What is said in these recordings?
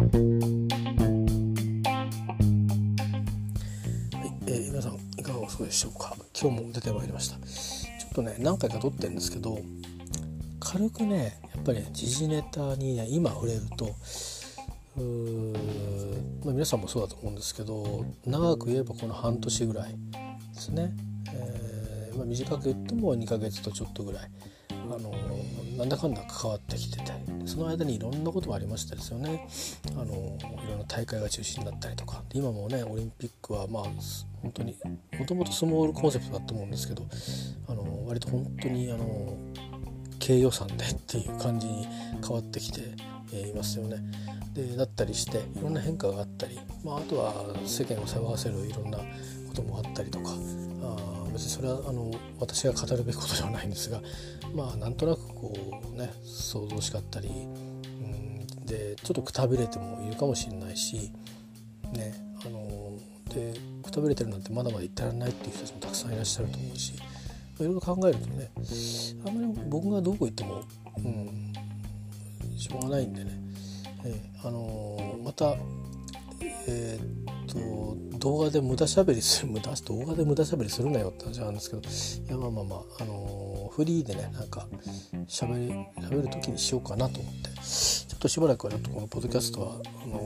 はいえー、皆さんいかがお過ごしでしょうか？今日も出てまいりました。ちょっとね何回か撮ってるんですけど軽くねやっぱり、時事ネタに、ね、今触れるとまあ、皆さんもそうだと思うんですけど長く言えばこの半年ぐらいですね、えー、まあ、短く言っても2ヶ月とちょっとぐらい、あのなんだかんだ関わってきててその間にいろんなことがありましたですよね、あのいろんな大会が中止になったりとか今もねオリンピックはまあ本当にもともとスモールコンセプトだと思うんですけど、あの割と本当にあの軽予算でっていう感じに変わってきて、いますよね。でだったりしていろんな変化があったり、まあ、あとは世間を騒がせるいろんなこともあったりとか別にそれはあの私が語るべきことではないんですがまあなんとなくこうね想像しかったり、うん、でちょっとくたびれてもいるかもしれないしねあのでくたびれてるなんてまだまだ言ってられないっていう人たちもたくさんいらっしゃると思うしいろいろ考えるとねあんまり僕がどこ行っても、うん、しょうがないんでね、えー、あの、またえー、と動画で無駄しゃべりする無駄動画で無駄しゃべりするなよって話なんですけどいやまあまあまあ、あのー、フリーでねなんかしゃべりしる時にしようかなと思ってちょっとしばらくはちょっとこのポッドキャストはあの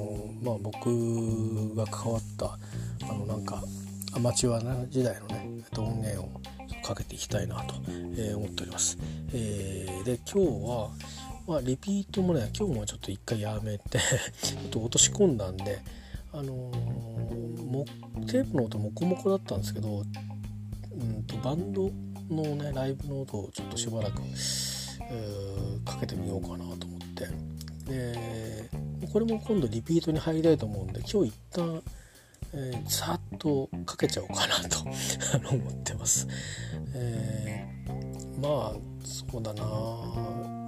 ー、まあ、僕が関わったあのなんかアマチュア時代のね音源をかけていきたいなと、え思っております。えー、で今日はまあ、リピートもね今日もちょっと一回やめて ちょっと落とし込んだんであの、もテープの音モコモコだったんですけど、うんと、バンドのねライブの音をちょっとしばらく、かけてみようかなと思ってでこれも今度リピートに入りたいと思うんで今日一旦えー、さっとかけちゃおうかなと 思ってます。えー、まあそうだな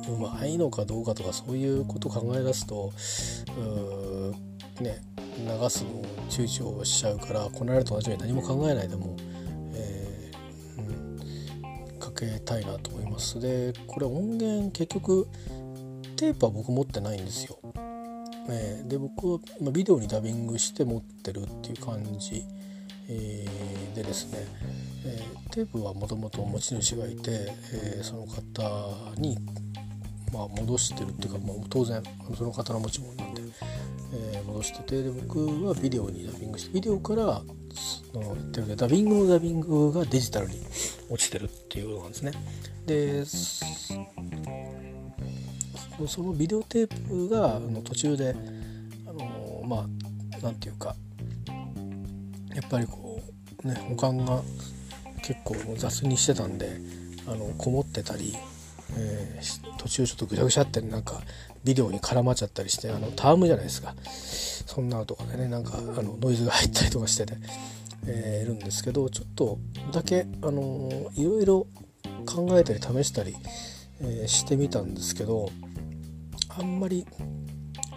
うまいのかどうかとかそういうこと考え出すとうね流すのを躊躇しちゃうからこの間と同じように何も考えないでも、えー、うん、かけたいなと思います。でこれ音源結局テープは僕持ってないんですよ、えー、で僕は今ビデオにダビングして持ってるっていう感じ、えー、でですね、えテープはもともと持ち主がいて、えその方にまあ、戻してるっていうか、まあ、当然その方の持ち物なんで、えー、戻しててで僕はビデオにダビングしてビデオからそのってるダビングのダビングがデジタルに落ちてるっていうことなんですね。でそのビデオテープがあの途中であのまあなんていうかやっぱりこうね保管が結構雑にしてたんであのこもってたりえー、途中ちょっとぐちゃぐちゃってなんかビデオに絡まっちゃったりしてあのタームじゃないですか。そんなとかでねなんかあのノイズが入ったりとかしてて、えー、いるんですけどちょっとだけあのいろいろ考えたり試したり、えー、してみたんですけどあんまり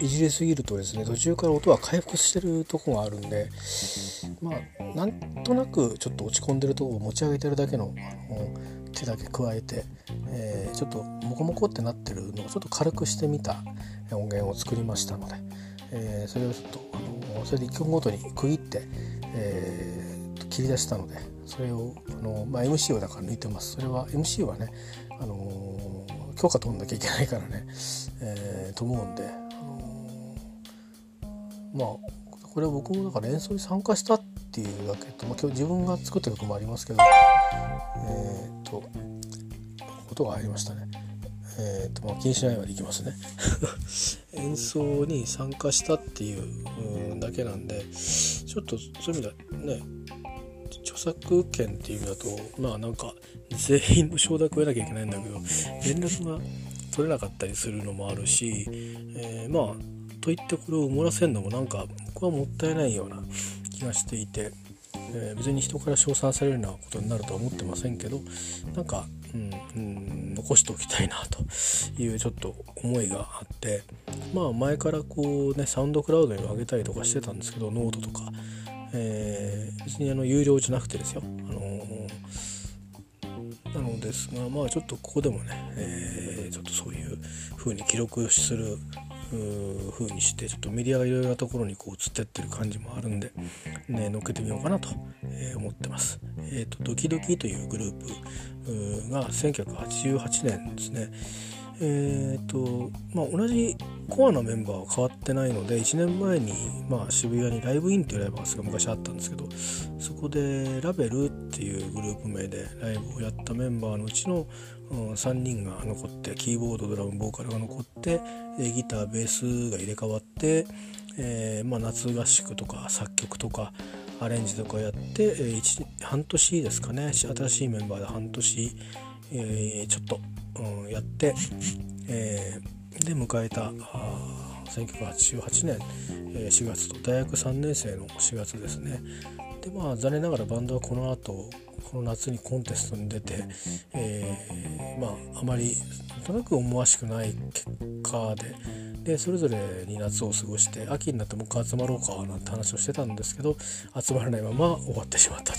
いじりすぎるとですね途中から音は回復してるとこがあるんでまあなんとなくちょっと落ち込んでるとこを持ち上げてるだけのあの手だけ加えて、えー、ちょっとモコモコってなってるのをちょっと軽くしてみた音源を作りましたので、えー、それをちょっとあのそれで1曲ごとに区切って、えー、切り出したのでそれをあの、まあ、MC をだから抜いてます。それは MC はね、あの許可取んなきゃいけないからね、えー、と思うんで、あのまあこれは僕もだから演奏に参加したっていうだけと、まあ、今日自分が作った曲もありますけどえっ、とことが入りましたね。えーとまあ、気にしないようにいきますね 演奏に参加したっていうだけなんでちょっとそういう意味ではね著作権っていう意味だとまあなんか全員の承諾を得なきゃいけないんだけど連絡が取れなかったりするのもあるし、えー、まあといってこれを埋もらせるのもなんか僕はもったいないような気がしていてえー、別に人から称賛されるようなことになるとは思ってませんけどなんか、うん、うん、残しておきたいなというちょっと思いがあってまあ前からこうね SoundCloud に上げたりとかしてたんですけどノートとか、えー、別にあの有料じゃなくてですよ、あのー、なのですがまあちょっとここでもね、えー、ちょっとそういう風に記録する風にしてちょっとメディアがいろいろなところにこう移ってってる感じもあるんで、ね、乗っけてみようかなと、思ってます。えーと、ドキドキというグループが1988年ですね。えーとまあ、同じコアなメンバーは変わってないので1年前に、まあ、渋谷にライブインっていうライブハウスが昔あったんですけどそこでラベルっていうグループ名でライブをやったメンバーのうちの、うん、3人が残ってキーボードドラムボーカルが残ってギターベースが入れ替わって、えーまあ、夏合宿とか作曲とかアレンジとかやって、えー、半年ですかね。新しいメンバーで半年、えー、ちょっと、うん、やって、え、で迎えた1988年、え4月と大学3年生の4月ですね。でまあ残念ながらバンドはこの後この夏にコンテストに出て、えー、まああまりなんとなく思わしくない結果ででそれぞれに夏を過ごして秋になってもう一回集まろうかなんて話をしてたんですけど集まらないまま終わってしまったと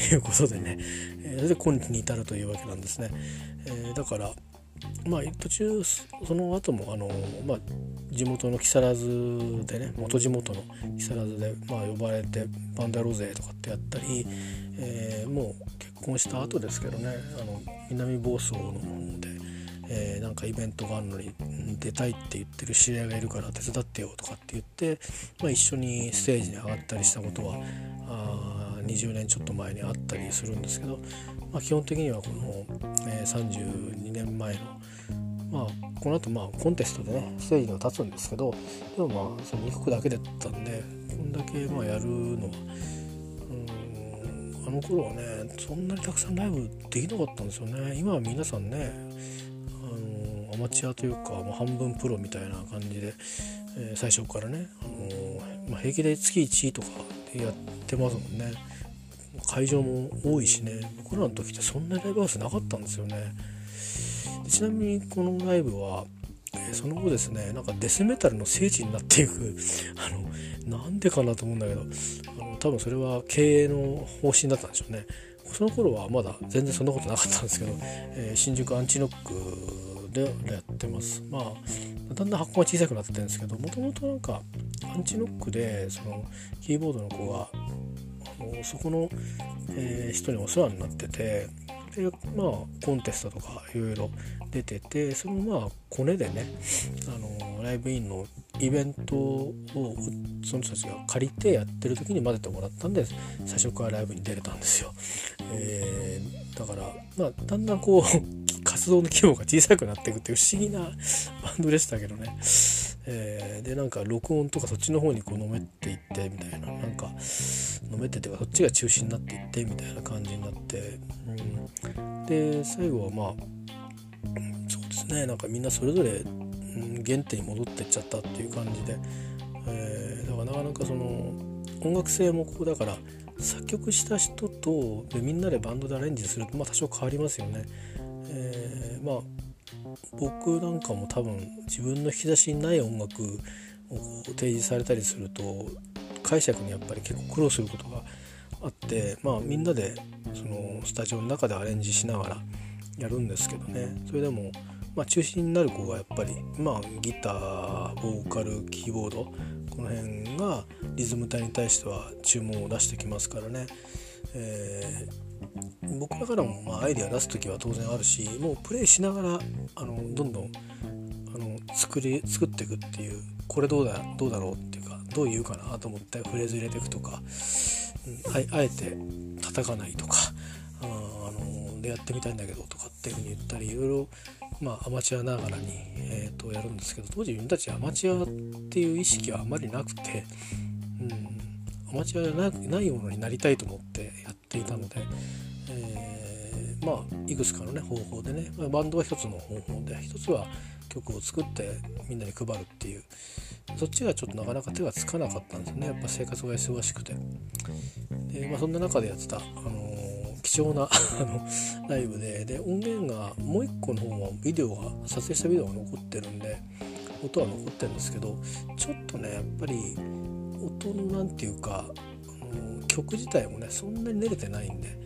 いうことでね、えー、それで今日に至るというわけなんですね。えー、だからまあ、途中その後もあの、まあ、地元の木更津でね元地元の木更津で、まあ、呼ばれてバンダローゼとかってやったり、えー、もう結婚した後ですけどねあの南房総の方で、えー、なんかイベントがあるのに出たいって言ってる知り合いがいるから手伝ってよとかって言って、まあ、一緒にステージに上がったりしたことはあ20年ちょっと前にあったりするんですけど、まあ、基本的にはこの、えー、32 2年前の。まあこの後まあコンテストでねステージに立つんですけどでもまあその2曲だけだったんでこんだけまあやるのはうんあの頃はねそんなにたくさんライブできなかったんですよね。今は皆さんねあのアマチュアというか、まあ、半分プロみたいな感じで、えー、最初からね、あのまあ、平気で月1とかでやってますもんね。会場も多いしね僕らの時ってそんなライブハウスなかったんですよね。ちなみにこのライブは、その後ですねなんかデスメタルの聖地になっていく あのなんでかなと思うんだけどあの多分それは経営の方針だったんでしょうね。その頃はまだ全然そんなことなかったんですけど、えー、新宿アンチノックでやってます。まあだんだん箱が小さくなってるんですけどもともとなんかアンチノックでそのキーボードの子がのそこの、えー、人にお世話になっててでまあコンテストとかいろいろ出ててそのまあコネでねあのライブインのイベントをその人たちが借りてやってる時に混ぜてもらったんで最初からライブに出れたんですよ。えー、だからまあだんだんこう活動の規模が小さくなっていくっていう不思議な バンドでしたけどね。えー、でなんか録音とかそっちの方にこうのめっていってみたいななんかのめってってそっちが中心になっていってみたいな感じになって、うん、で最後はまあそうですねなんかみんなそれぞれ、うん、原点に戻ってっちゃったっていう感じで、えー、だからなかなかその音楽性もこうだから作曲した人とでみんなでバンドでアレンジするとまあ多少変わりますよね。えー、まあ僕なんかも多分自分の引き出しにない音楽を提示されたりすると解釈にやっぱり結構苦労することがあってまあみんなでそのスタジオの中でアレンジしながらやるんですけどね。それでも、まあ、中心になる子がやっぱり、まあ、ギターボーカルキーボードこの辺がリズム隊に対しては注文を出してきますからね、えー、僕らからもまあアイデア出す時は当然あるしもうプレイしながらあのどんどんあの作り作っていくっていうこれどうだどうだろうっていうかどう言うかなと思ってフレーズ入れていくとか、うん、あえて叩かないとかあのでやってみたいんだけどとかっていうふうに言ったりいろいろまあ、アマチュアながらに、えー、とやるんですけど当時自分たちアマチュアっていう意識はあまりなくて、うん、アマチュアじゃなないものになりたいと思ってやっていたので、えー、まあいくつかのね方法でね、まあ、バンドは一つの方法で一つは曲を作ってみんなに配るっていうそっちがちょっとなかなか手がつかなかったんですね。やっぱ生活が忙しくて。で、まあ、そんな中でやってた、あのー、貴重なあのライブで。で音源がもう一個の方はビデオが撮影したビデオが残ってるんで音は残ってるんですけどちょっとねやっぱり音の何て言うか曲自体もねそんなに練れてないんで、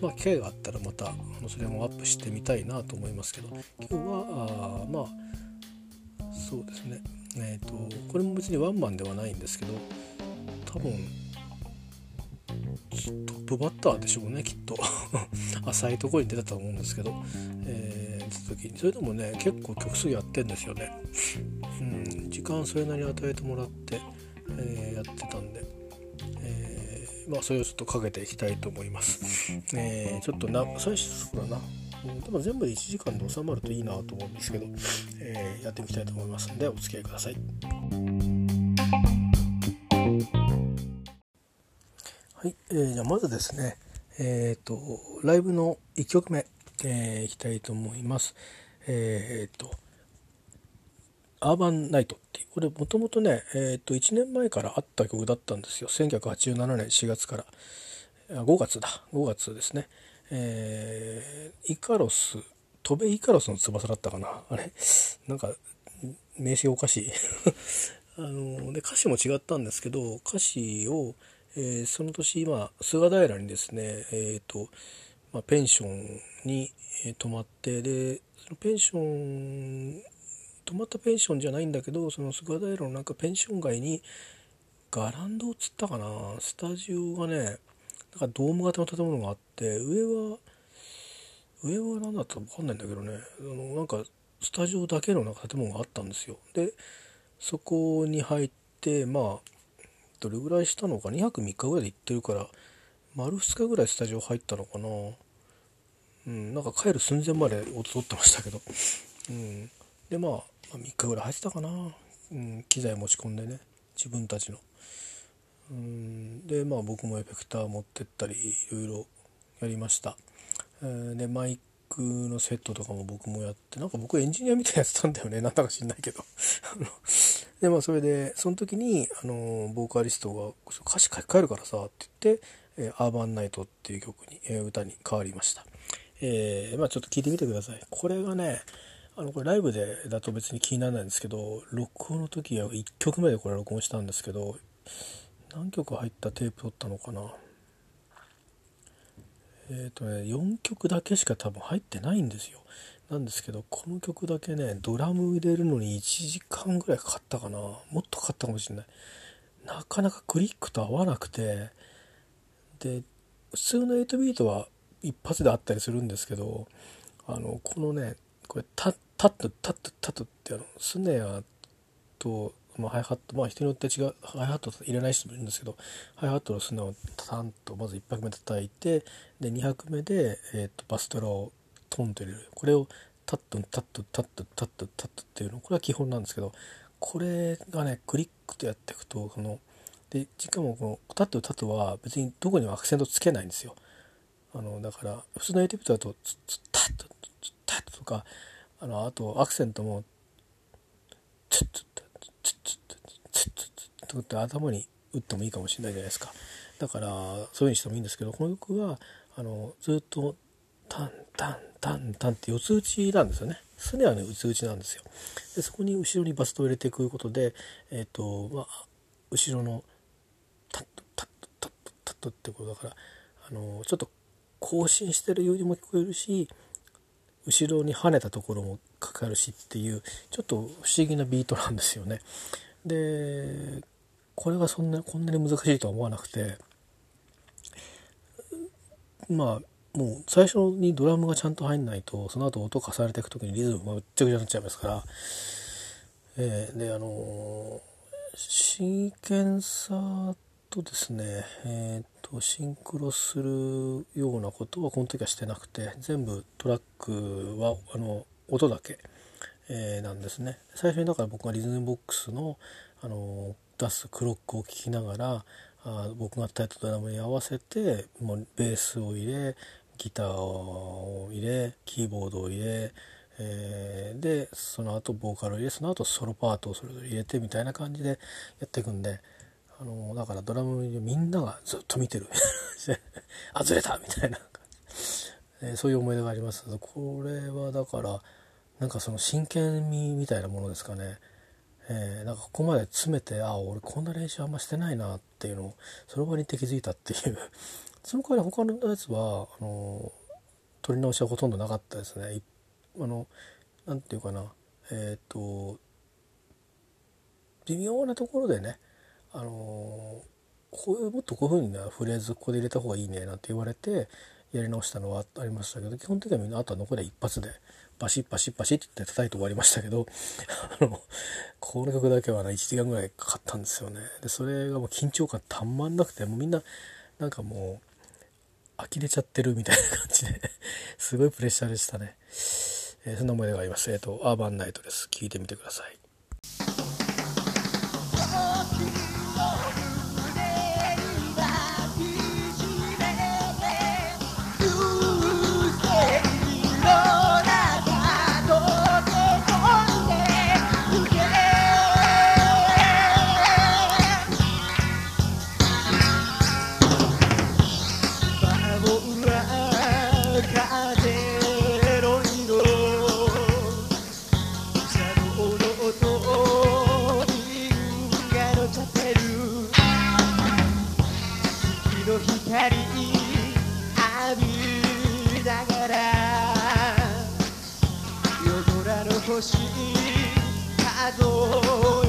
まあ、機会があったらまたそれもアップしてみたいなと思いますけど今日はあまあそうですね。えーと、これも別にワンマンではないんですけど多分トップバッターでしょうねきっと。浅いところに出たと思うんですけど、えー、出た時にそれでもね結構曲数やってんですよね、うん、時間それなりに与えてもらって、えー、やってたんで、えー、まあそれをちょっとかけていきたいと思います、えー、ちょっとな最初そうだな。でも全部で1時間で収まるといいなと思うんですけど、えー、やってみたいと思いますのでお付き合いください。はい、えー、じゃまずですね、えっ、ー、とライブの1曲目、えー、いきたいと思います。えっ、ー、とアーバンナイトっていうこれもともとね、えー、と1年前からあった曲だったんですよ。1987年4月から。あ5月だ。5月ですね、えー、イカロス飛べイカロスの翼だったかな。あれ？なんか名詞がおかしい。あので歌詞も違ったんですけど歌詞を、えー、その年、まあ、菅平にですね、えーとまあ、ペンションに、えー、泊まってでそのペンション泊まったペンションじゃないんだけどその菅平のなんかペンション街にガランドっつったかなスタジオがねなんかドーム型の建物があって上は上は何だったか分かんないんだけどねあのなんかスタジオだけのなんか建物があったんですよ。でそこに入ってまあどれぐらいしたのか2泊3日ぐらいで行ってるから。丸2日ぐらいスタジオ入ったのかな？うんなんか帰る寸前まで音取ってましたけど。うん。でまあ、3日ぐらい入ってたかな、うん、機材持ち込んでね。自分たちの。うんでまあ僕もエフェクター持ってったりいろいろやりました、えー、でマイクのセットとかも僕もやってなんか僕エンジニアみたいなやつたんだよね。なんだか知んないけど。でまあそれでその時にあのボーカリストが「歌詞書き換えるからさ」って言って「え、アーバンナイト」っていう曲に、え、歌に変わりました、え、まあちょっと聞いてみてください。これがねあのこれライブでだと別に気にならないんですけど録音の時は1曲目でこれ録音したんですけど何曲入ったテープ取ったのかな？えっ、とね4曲だけしか多分入ってないんですよ。なんですけどこの曲だけねドラム入れるのに1時間ぐらいかかったかな。もっとかかったかもしれない。なかなかクリックと合わなくて。で普通の8ビートは一発であったりするんですけどあのこのねこれタッタッとタッとタッとってあのスネアとまあ、ハイハットまあ人によって違うハイハット入れない人もいるんですけどハイハットの砂をタタンとまず1拍目叩いてで2拍目で、えーと、バストラをトンと入れる。これをタッとタッとタッとタッとタッとっていうの。これは基本なんですけどこれがねクリックとやっていくとこのでしかもこのタッとタッとは別にどこにもアクセントつけないんですよ。あのだから普通のエティプトだとツッタッとタッとかあのあとアクセントもツッツッとって頭に打ってもいいかもしれないじゃないですかだからそういうふうにしてもいいんですけどこの曲はあのずっとタンタンタンタンって四つ打ちなんですよねすねはね四つ打ちなんですよでそこに後ろにバストを入れていくことでえっ、ー、とまあ後ろのタッとタッとタッとタッとってことだからあのちょっと更新してるようにも聞こえるし後ろに跳ねたところもかかるしっていうちょっと不思議なビートなんですよね。でこれがそんなこんなに難しいとは思わなくてまあもう最初にドラムがちゃんと入んないとその後音重ねていく時にリズムがむっちゃくちゃになっちゃいますから、えー、であのシーケンサーとですねえっ、ー、とシンクロするようなことはこの時はしてなくて全部トラックはあの音だけ、えー、なんですね。最初にだから僕がリズムボックスのあの出すクロックを聞きながらあ僕が叩いたドラムに合わせてもうベースを入れギターを入れキーボードを入れ、えー、でその後ボーカルを入れその後ソロパートをそれぞれ入れてみたいな感じでやっていくんであのだからドラムみんながずっと見てる。あずれた！みたいな、えー、そういう思い出があります。これはだからなんかその真剣味みたいなものですかね。えー、なんかここまで詰めてあ俺こんな練習あんましてないなっていうのをその場に気づいたっていうその代わり他のやつはあの取り直しはほとんどなかったですね。あのなんていうかな。えっ、ー、と微妙なところでねあのこういうもっとこういうふうなフレーズここで入れた方がいいねなんて言われてやり直したのはありましたけど基本的にはみんなあとは残りは一発でバシッバシッバシッって叩いて終わりましたけどあのこの曲だけはね1時間ぐらいかかったんですよね。でそれがもう緊張感たまんなくてもうみんななんかもう呆れちゃってるみたいな感じですごいプレッシャーでしたね、えー、そんな思い出があります。えっ、ー、とアーバンナイトです。聞いてみてください。I go.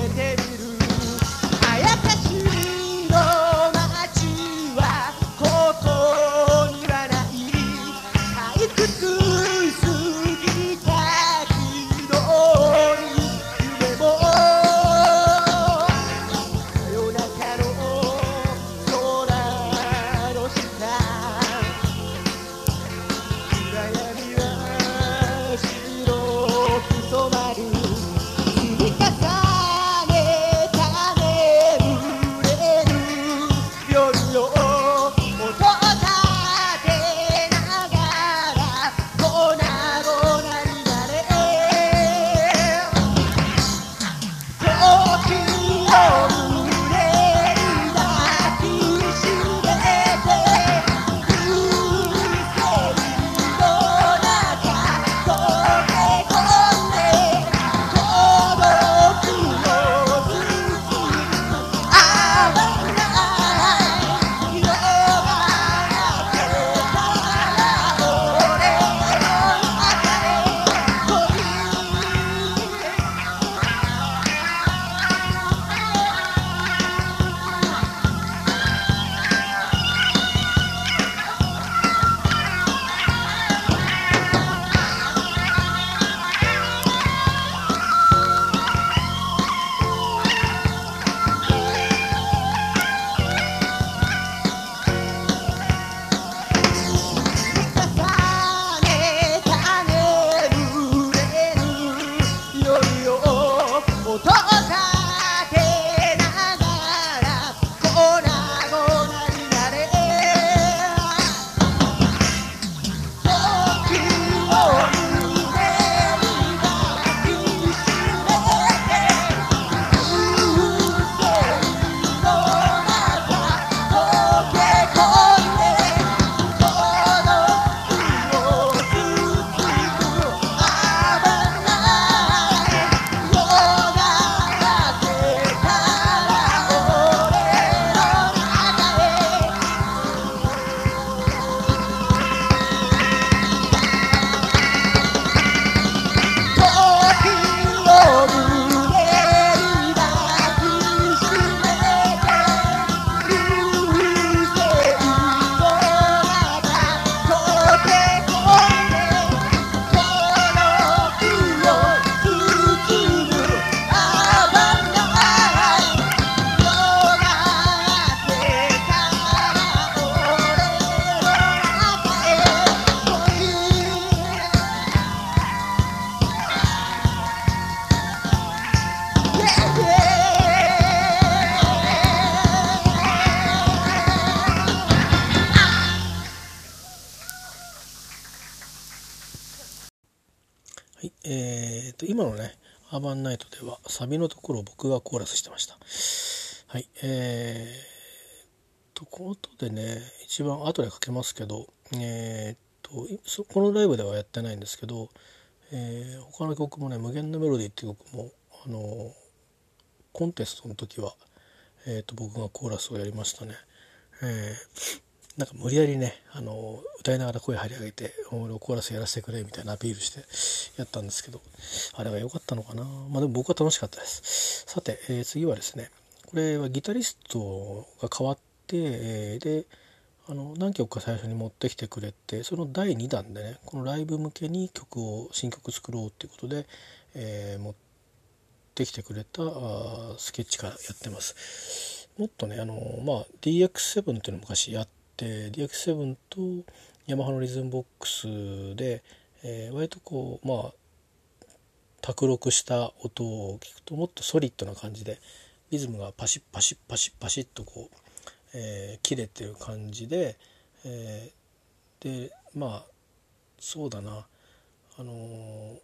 サビのところを僕がコーラスしてました。はい。えー、と、この音でね、一番後でかけますけど、えー、と、このライブではやってないんですけど、えー、他の曲もね、無限のメロディーっていう曲も、あの、コンテストの時は、えー、と僕がコーラスをやりましたね。えなんか無理やりねあの歌いながら声張り上げて「俺をコーラスやらせてくれ」みたいなアピールしてやったんですけどあれは良かったのかなまあでも僕は楽しかったですさて、えー、次はですねこれはギタリストが変わって、えー、であの何曲か最初に持ってきてくれてその第2弾でねこのライブ向けに曲を新曲作ろうっていうことで、えー、持ってきてくれたあスケッチからやってます。もっとねあの、まあ、DX7 っていうの昔やって DX7 とヤマハのリズムボックスで、えー、割とこうまあ卓録した音を聞くともっとソリッドな感じでリズムがパシッパシッパシッパシッとこうえー、切れてる感じで、えー、でまあそうだな。あのー、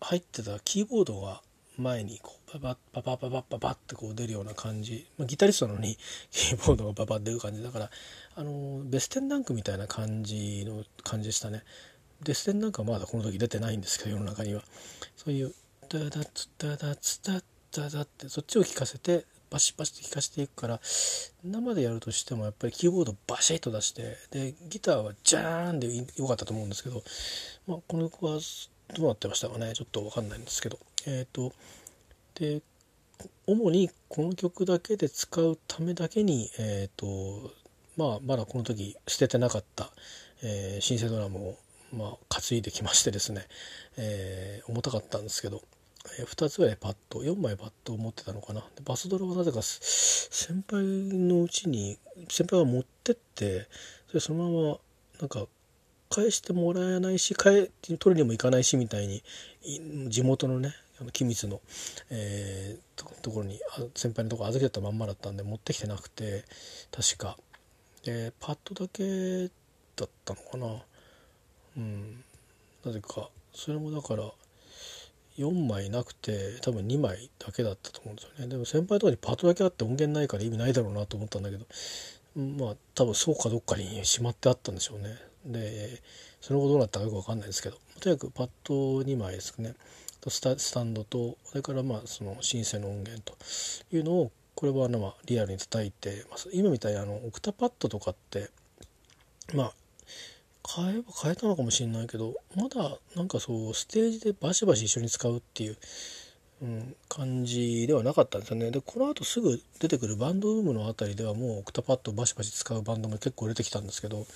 入ってたキーボードが前にこうババッババババってこう出るような感じ、まあ、ギタリストなのに キーボードがババッ出る感じだからあのベステンランクみたいな感じの感じでしたねベステンランクはまだこの時出てないんですけど世の中にはそういうダダツダダツダダダってそっちを聴かせてバシバシと聴かせていくから生でやるとしてもやっぱりキーボードバシッと出してでギターはジャーンでよかったと思うんですけど、まあ、この曲はどうなってましたかねちょっと分かんないんですけどえっ、ー、とで主にこの曲だけで使うためだけにえっ、ー、とまあまだこの時捨ててなかった、えー、シンセドラムをまあ担いできましてですね、えー、重たかったんですけど2つぐらいパッド4枚パッドを持ってたのかな。バスドラはなぜか先輩のうちに先輩が持ってってそれそのままなんか返してもらえないし取りにも行かないしみたいに地元のね機密の、えー、ところに先輩のところ預けたまんまだったんで持ってきてなくて確か、えー、パッドだけだったのかな。うん。なぜかそれもだから4枚なくて多分2枚だけだったと思うんですよね。でも先輩とかにパートだけあって音源ないから意味ないだろうなと思ったんだけどまあ多分そうかどっかにしまってあったんでしょうね。でその後どうなったかよく分かんないですけどとにかくパッド2枚ですね。スタスタンドとそれからまあそのシンセの音源というのをこれはまあリアルに叩いてます。今みたいにあのオクタパッドとかってまあ変えば変えたのかもしれないけどまだなんかそうステージでバシバシ一緒に使うっていう、うん、感じではなかったんですよね。でこのあとすぐ出てくるバンドルームの辺りではもうオクタパッドバシバシ使うバンドも結構出てきたんですけど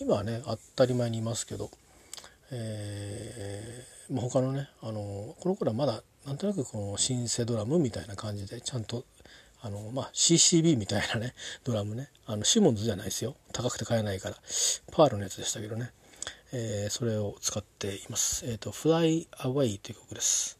今はね当たり前にいますけど、えーまあ、他のねあのこの頃はまだなんとなくこのシンセドラムみたいな感じでちゃんとあの、まあ、CCB みたいなね、ドラムね。あの、シモンズじゃないですよ。高くて買えないから。パールのやつでしたけどね。えー、それを使っています。えっ、ー、と、Fly Away という曲です。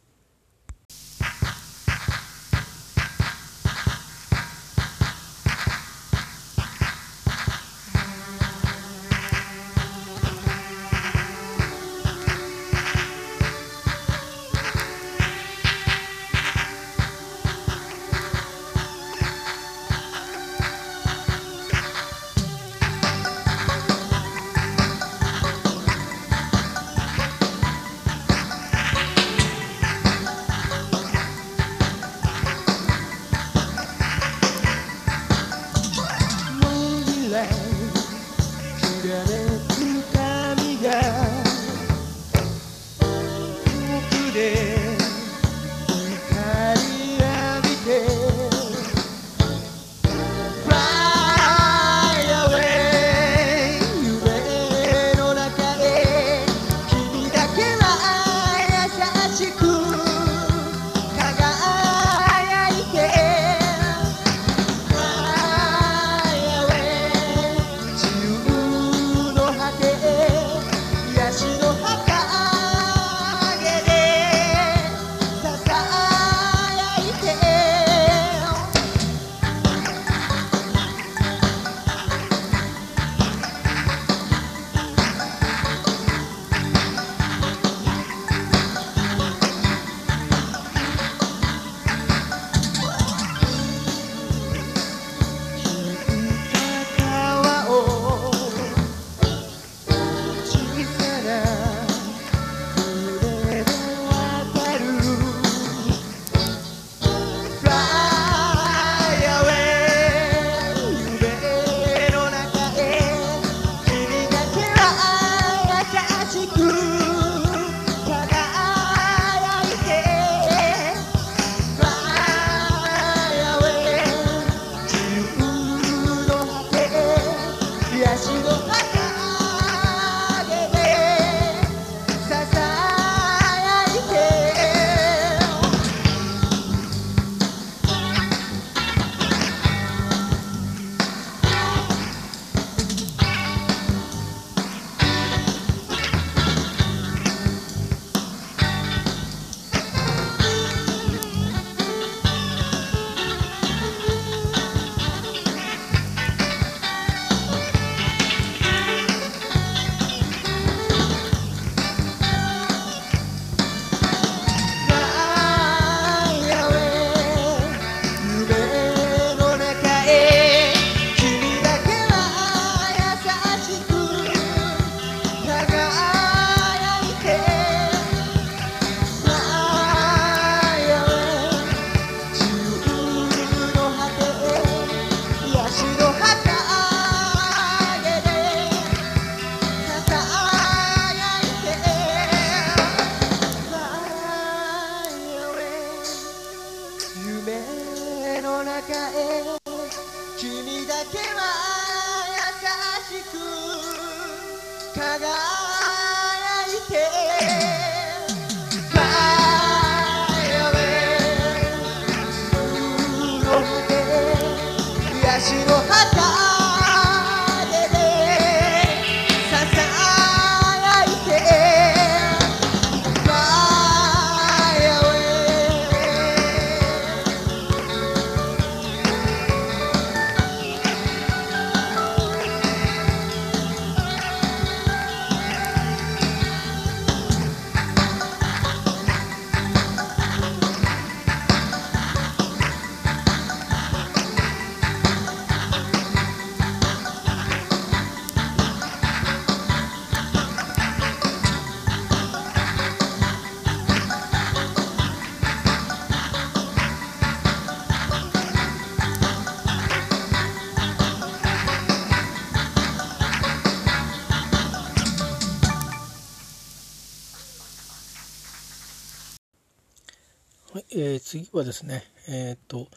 はですねえっ、と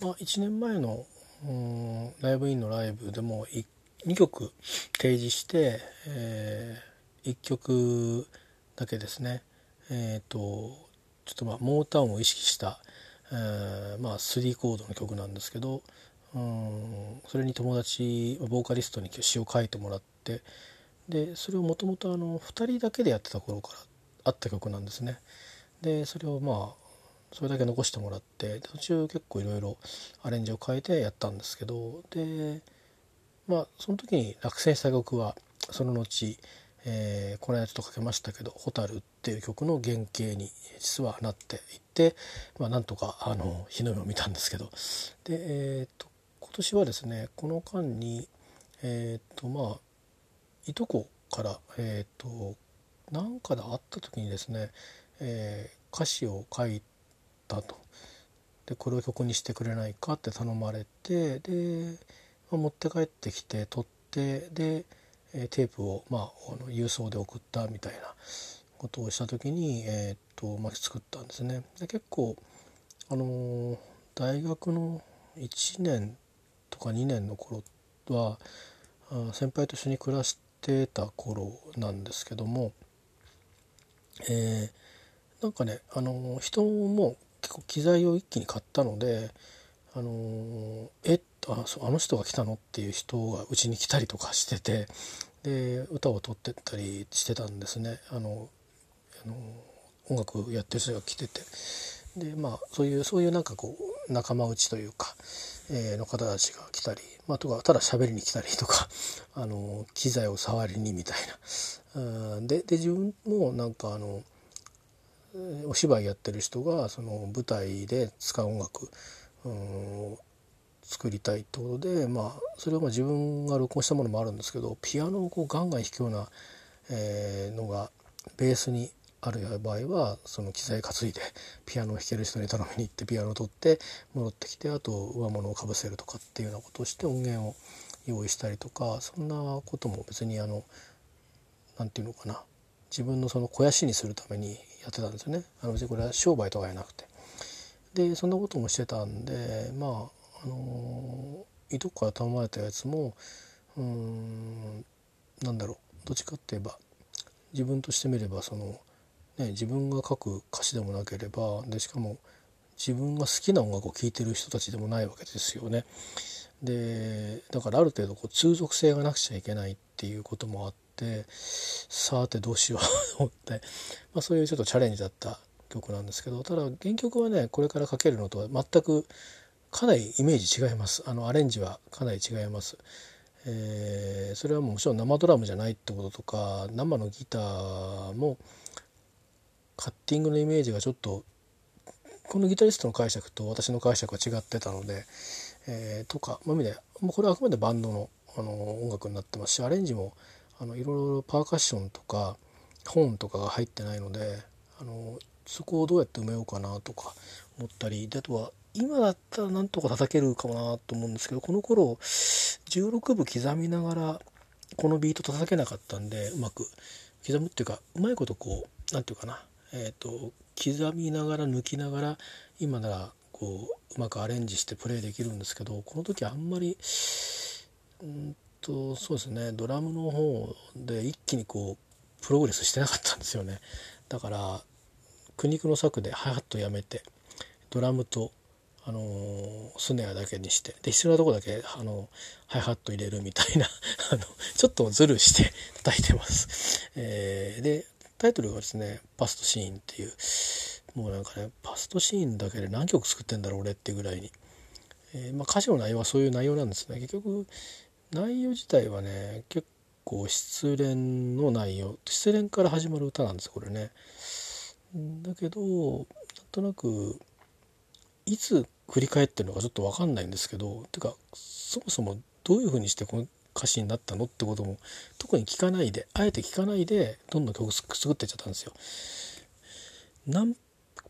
まあ1年前のライブインのライブでも2曲提示して、え1曲だけですねえっ、とちょっとまあモータウンを意識した、えーまあ3コードの曲なんですけどうんそれに友達ボーカリストに詩を書いてもらってでそれをもともと2人だけでやってた頃からあった曲なんですね。でそれをまあそれだけ残してもらって途中結構いろいろアレンジを変えてやったんですけどでまあその時に落選した曲はその後、えーこの間ちょっとかけましたけど「蛍」っていう曲の原型に実はなっていって、まあ、なんとかあの日の目を見たんですけどで、えー、と今年はですねこの間にえっ、とまあいとこからえっ、となんかで会った時にですね、えー歌詞を書いてたとでこれを曲にしてくれないかって頼まれてで、ま持って帰ってきて撮ってで、テープを、まあ、郵送で送ったみたいなことをした時に、えーっとまあ、作ったんですね。で結構あのー大学の1年とか2年の頃はあ先輩と一緒に暮らしてた頃なんですけども、えーなんかね、あのー人も結構機材を一気に買ったので、あのーえっとあそうあの人が来たのっていう人がうちに来たりとかしててで歌を撮ってったりしてたんですね。あのあの音楽やってる人が来ててでまあそういうそういうなんかこう仲間内というか、えーの方たちが来たり、まあ、とかただ喋りに来たりとかあの機材を触りにみたいな。うんでで自分もなんかあのーお芝居やってる人がその舞台で使う音楽うん作りたいってことで、まあ、それはまあ自分が録音したものもあるんですけどピアノをこうガンガン弾くような、えーのがベースにある場合はその機材担いでピアノを弾ける人に頼みに行ってピアノを取って戻ってきてあと上物をかぶせるとかっていうようなことをして音源を用意したりとかそんなことも別にあのなんていうのかな。自分のその肥やしにするためにやってたんですよね。あの別にこれは商売とかじゃなくて。でそんなこともしてたんでまああのいとこから頼まれたやつもうんなんだろう。どっちかって言えば自分としてみればその、ね、自分が書く歌詞でもなければでしかも自分が好きな音楽を聴いてる人たちでもないわけですよね。でだからある程度こう通俗性がなくちゃいけないっていうこともあってさてどうしようと思って、まあ、そういうちょっとチャレンジだった曲なんですけどただ原曲はねこれからかけるのとは全くかなりイメージ違います。あのアレンジはかなり違います。えーそれはもちろん生ドラムじゃないってこととか生のギターもカッティングのイメージがちょっとこのギタリストの解釈と私の解釈が違ってたので、えーとかまあ意味でもうこれはあくまでバンドのあの音楽になってますしアレンジもあのいろいろパーカッションとか本とかが入ってないのであのそこをどうやって埋めようかなとか思ったりであとは今だったらなんとか叩けるかもなと思うんですけどこの頃16部刻みながらこのビート叩けなかったんでうまく刻むっていうかうまいことこうなんていうかなえっ、と刻みながら抜きながら今ならここううまくアレンジしてプレイできるんですけどこの時あんまりうんとそうですね。ドラムの方で一気にこうプログレスしてなかったんですよね。だから苦肉の策でハイハットやめてドラムと、あのースネアだけにしてで必要なとこだけ、あのハイハット入れるみたいな あのちょっとズルして叩いてます。えーでタイトルがですね「パストシーン」っていうもうなんかねパストシーンだけで何曲作ってんだろう俺ってぐらいに、えーまあ、歌詞の内容はそういう内容なんですね。結局内容自体はね結構失恋の内容失恋から始まる歌なんですこれね。だけどなんとなくいつ振り返ってるのかちょっと分かんないんですけどてかそもそもどういうふうにしてこの歌詞になったのってことも特に聞かないであえて聞かないでどんどん曲作ってっちゃったんですよ。何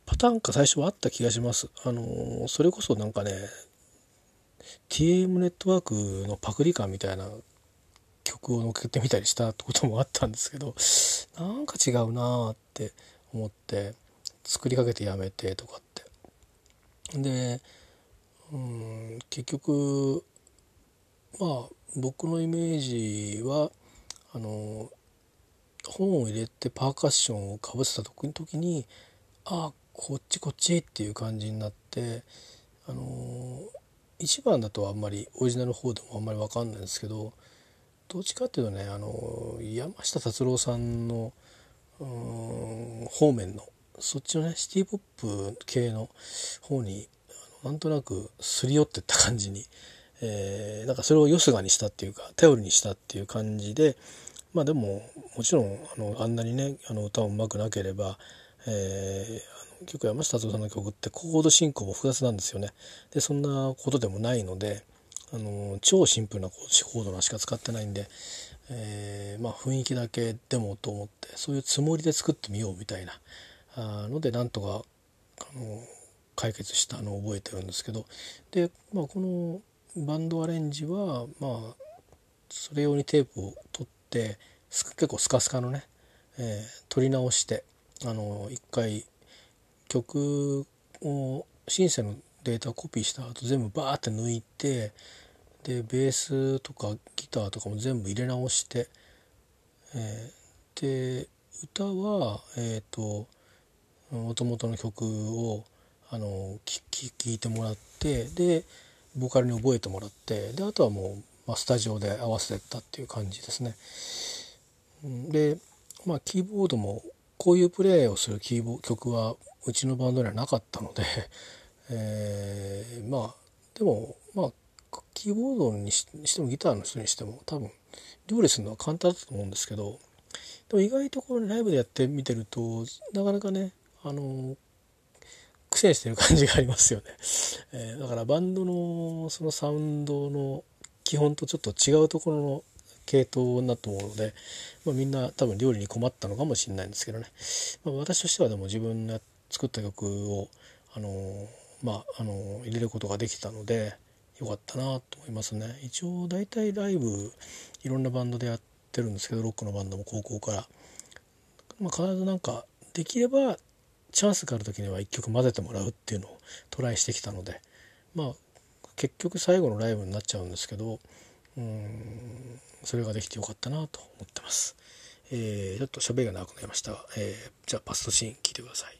パターンか最初はあった気がします。あのそれこそなんかね TM ネットワークのパクリ感みたいな曲を乗っけてみたりしたってこともあったんですけどなんか違うなーって思って作りかけてやめてとかって。でうん結局まあ僕のイメージはあの本を入れてパーカッションをかぶせた時時にああこっちこっちっていう感じになってあの1番だとあんまりオリジナルの方でもあんまり分かんないんですけどどっちかっていうとねあの山下達郎さんの方面のそっちのねシティ・ポップ系の方にあのなんとなくすり寄ってった感じに、えーなんかそれをよすがにしたっていうか頼りにしたっていう感じでまあでももちろんあのあんなにねあの歌も上手くなければ、えー結構山下達郎さんの曲ってコード進行も複雑なんですよね。でそんなことでもないのであの超シンプルなコードしか使ってないんで、えーまあ、雰囲気だけでもと思ってそういうつもりで作ってみようみたいなあのでなんとかあの解決したのを覚えてるんですけどで、まあ、このバンドアレンジはまあそれ用にテープを取って結構スカスカのね、えー取り直してあの一回曲をシンセのデータコピーした後全部バーって抜いてでベースとかギターとかも全部入れ直して、えーで歌はえっ、と元々の曲をあのきき聴いてもらってでボーカルに覚えてもらってであとはもう、まあ、スタジオで合わせてったっていう感じですね。でまあキーボードもこういうプレイをするキーボ曲はうちのバンドにはなかったので、えーまあでもまあキーボードにしてもギターの人にしても多分料理するのは簡単だと思うんですけどでも意外とこれライブでやってみてるとなかなかねあの苦戦してる感じがありますよね、えーだからバンドのそのサウンドの基本とちょっと違うところの系統だと思うので、まあ、みんな多分料理に困ったのかもしれないんですけどね、まあ、私としてはでも自分作った曲をあのまああの入れることができたのでよかったなと思いますね一応大体ライブいろんなバンドでやってるんですけどロックのバンドも高校から、まあ、必ずなんかできればチャンスがある時には一曲混ぜてもらうっていうのをトライしてきたのでまあ結局最後のライブになっちゃうんですけどうんそれができてよかったなと思ってます。えーちょっと喋りが長くなりましたが、えーじゃあパストシーン聞いてください。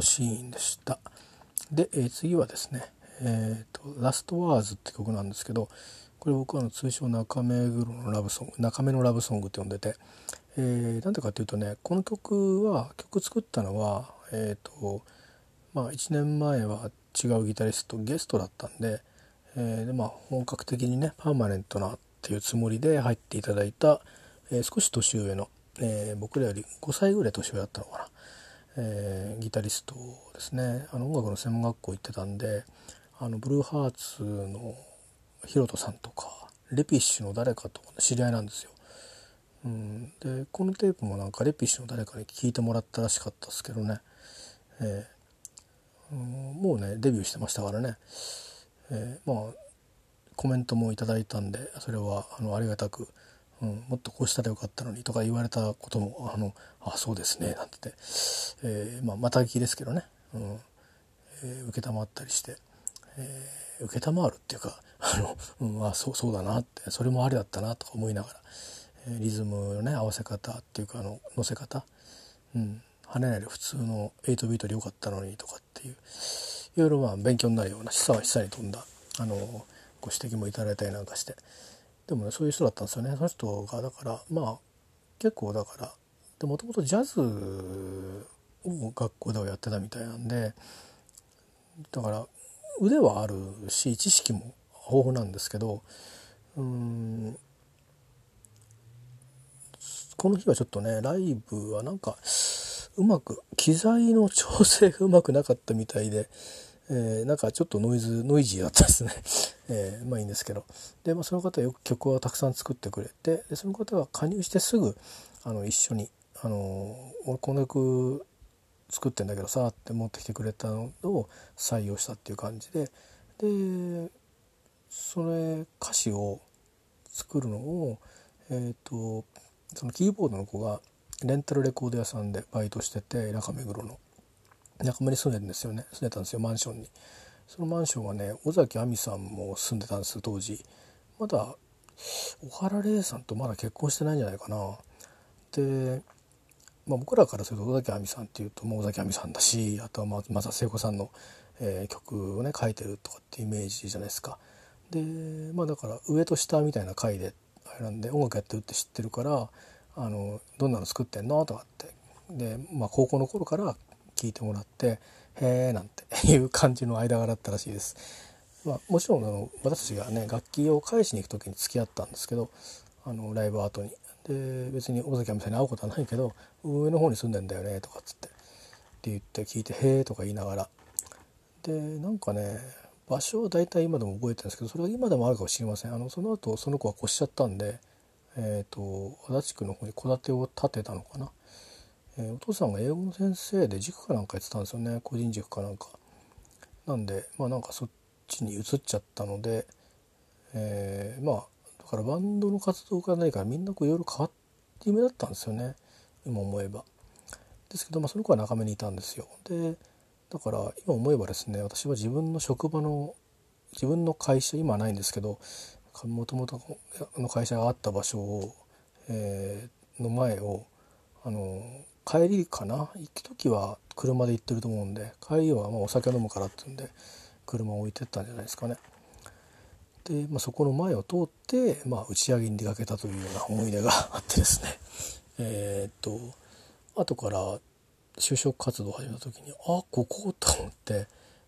トシーンでした。で、えー、次はですね「えーと、ラストワーズ」って曲なんですけどこれ僕はの通称中目黒のラブソング中目のラブソングって呼んでて、えー、なんでかっていうとねこの曲は曲作ったのはえっ、ー、とまあ1年前は違うギタリストゲストだったんで,、えー、でまあ本格的にねパーマネントなっていうつもりで入っていただいた、えー、少し年上の、えー、僕らより5歳ぐらい年上だったのかな、えー、ギタリストですね。あの音楽の専門学校行ってたんであのブルーハーツのヒロトさんとかレピッシュの誰かと知り合いなんですよ。うん、でこのテープもなんかレピッシュの誰かに聞いてもらったらしかったですけどね、えー、もうねデビューしてましたからね、えー、まあコメントもいただいたんでそれはあのありがたく、うん、もっとこうしたらよかったのにとか言われたことも「あのあそうですね」なんてて、えー、まあ、また聞きですけどね、うん。えー、承ったりして、えー、承るっていうかあの、うんあ、そうそうだなってそれもありだったなとか思いながら、えー、リズムのね合わせ方っていうかあの乗せ方、うん、跳ねないで普通の8ビートでよかったのにとかっていういろいろまあ勉強になるような示唆は示唆に富んだあのご指摘もいただいたりなんかしてでもねそういう人だったんですよね。その人がだからまあ結構だからでもともとジャズを学校ではやってたみたいなんでだから腕はあるし知識も豊富なんですけどうんこの日はちょっとねライブはなんかうまく機材の調整がうまくなかったみたいでえー、なんかちょっとノイズノイジーだったですね、えー、まあいいんですけど。で、まあ、その方よく曲はたくさん作ってくれてでその方が加入してすぐあの一緒に「あの俺この曲作ってんだけどさ」って持ってきてくれたのを採用したっていう感じで。でそれ歌詞を作るのをえっ、ー、とそのキーボードの子がレンタルレコード屋さんでバイトしてて中目黒の。仲間に住んでるんですよね。住んでたんですよマンションに。そのマンションはね尾崎亜美さんも住んでたんです当時。まだ小原玲さんとまだ結婚してないんじゃないかな。で、まあ、僕らからすると尾崎亜美さんっていうともう尾崎亜美さんだしあとはまた聖子さんの、えー、曲をね書いてるとかってイメージじゃないですか。でまあだから上と下みたいな回であれなんで音楽やってるって知ってるからあのどんなの作ってんの？とかって。で、まあ、高校の頃から聞いてもらって「へえ」なんて いう感じの間柄だったらしいです。まあ、もちろんあの私たちがね楽器を返しに行く時に付き合ったんですけどあのライブ後に。で別に尾崎亜美さんに会うことはないけど上の方に住んでんだよねとかっつってって言って聞いて「へえ」とか言いながら。でなんかね場所は大体今でも覚えてるんですけどそれが今でもあるかもしれません。あのその後その子は越しちゃったんでえーと足立区の方に戸建てを建てたのかな。えー、お父さんが英語の先生で塾かなんかやってたんですよね個人塾かなんか。なんでまあなんかそっちに移っちゃったので、えー、まあだからバンドの活動がないからみんなこういろいろ変わって夢だったんですよね今思えば。ですけど、まあ、その子は中目にいたんですよ。でだから今思えばですね私は自分の職場の自分の会社今はないんですけどもともとの会社があった場所を、えー、の前をあの帰りかな？行く時は車で行ってると思うんで帰りはまお酒飲むからっていうんで車を置いてったんじゃないですかね。で、まあ、そこの前を通って、まあ、打ち上げに出かけたというような思い出があってですね。えー、っと後から就職活動を始めた時にあここと思って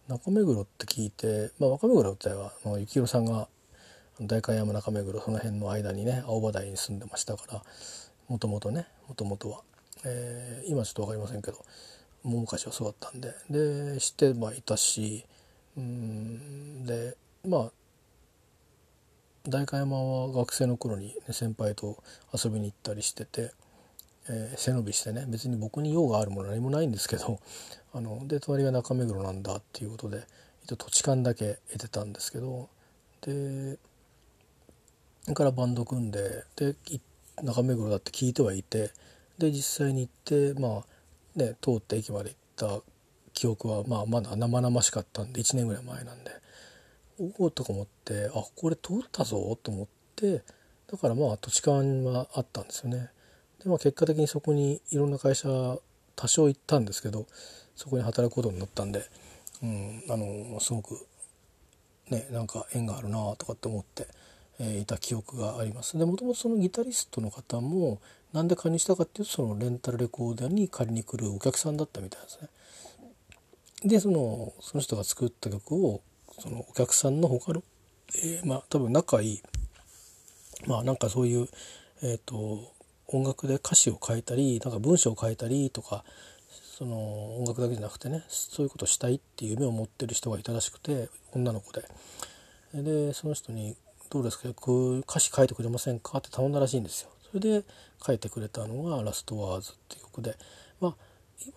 中目黒って聞いて、まあ、中目黒っては幸宏さんが代官山中目黒その辺の間にね青葉台に住んでましたからもともとねもともとは。えー、今ちょっと分かりませんけどもう昔はそうだったんで。で知ってはいたしうんでまあ代官山は学生の頃に、ね、先輩と遊びに行ったりしてて、えー、背伸びしてね別に僕に用があるもの何もないんですけどあので隣が中目黒なんだっていうことで一応土地勘だけ得てたんですけどでそれからバンド組んでで中目黒だって聞いてはいてで実際に行ってまあね通って駅まで行った記憶は、まあ、まだ生々しかったんで1年ぐらい前なんでおおとか思ってあこれ通ったぞと思ってだからまあ土地勘はあったんですよね。でまあ、結果的にそこにいろんな会社多少行ったんですけどそこに働くことになったんで、うん、あのすごくねなんか縁があるなとかって思って、えいた記憶がありますでもともとそのギタリストの方もなんで加入したかっていうとそのレンタルレコーダーに借りに来るお客さんだったみたいですね。でそのその人が作った曲をそのお客さんの他の、えーまあ多分仲いいまあなんかそういう、えー、と音楽で歌詞を変えたりなんか文章を変えたりとかその音楽だけじゃなくてねそういうことをしたいっていう夢を持ってる人がいたらしくて女の子ででその人に「どうですか？曲歌詞書いてくれませんか?」って頼んだらしいんですよ。それで書いてくれたのが「ラストワーズ」っていう曲でまあ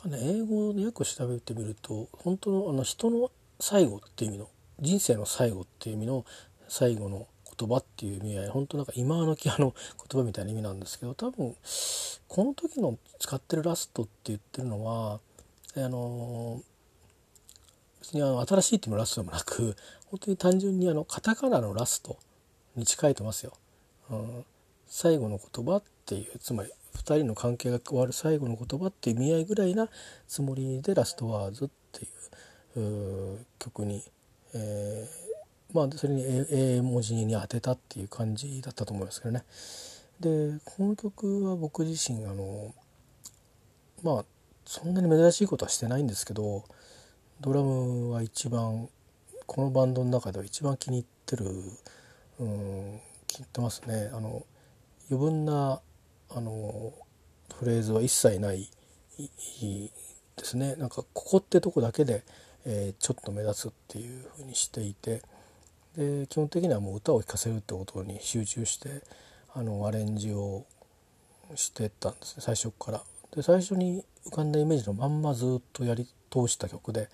今ね英語でよく調べてみると本当のあの人の最後っていう意味の人生の最後っていう意味の最後の言葉っていう意味合い本当なんか今のきあの言葉みたいな意味なんですけど多分この時の使ってるラストって言ってるのはあの別にあの新しいっていうのラストでもなく本当に単純にあのカタカナのラストに近いとますよ。うん、最後の言葉っていうつまり2人の関係が終わる最後の言葉っていう意味合いぐらいなつもりで「ラストワーズ」っていう曲に、えーまあそれに英英文字に当てたっていう感じだったと思いますけどね。でこの曲は僕自身あのまあそんなに珍しいことはしてないんですけどドラムは一番このバンドの中では一番気に入ってる、うん、気に入ってますね。あの余分なあのフレーズは一切ないいいですねなんかここってとこだけで、えーちょっと目立つっていうふうにしていてで基本的にはもう歌を聴かせるってことに集中してあのアレンジをしてたんですね最初から。で最初に浮かんだイメージのまんまずっとやり通した曲で、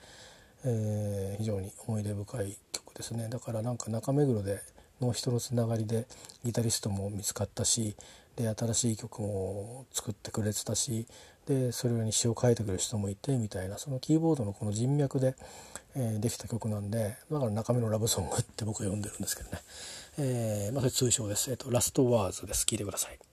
えー非常に思い出深い曲ですねだからなんか中目黒での人のつながりでギタリストも見つかったしで新しい曲も作ってくれてたしでそれに詞を書いてくれる人もいてみたいなそのキーボードのこの人脈で、えーできた曲なんでだから中身のラブソングって僕は呼んでるんですけどね、えーまあ、それ通称です、えっとラストワーズです。聴いてください。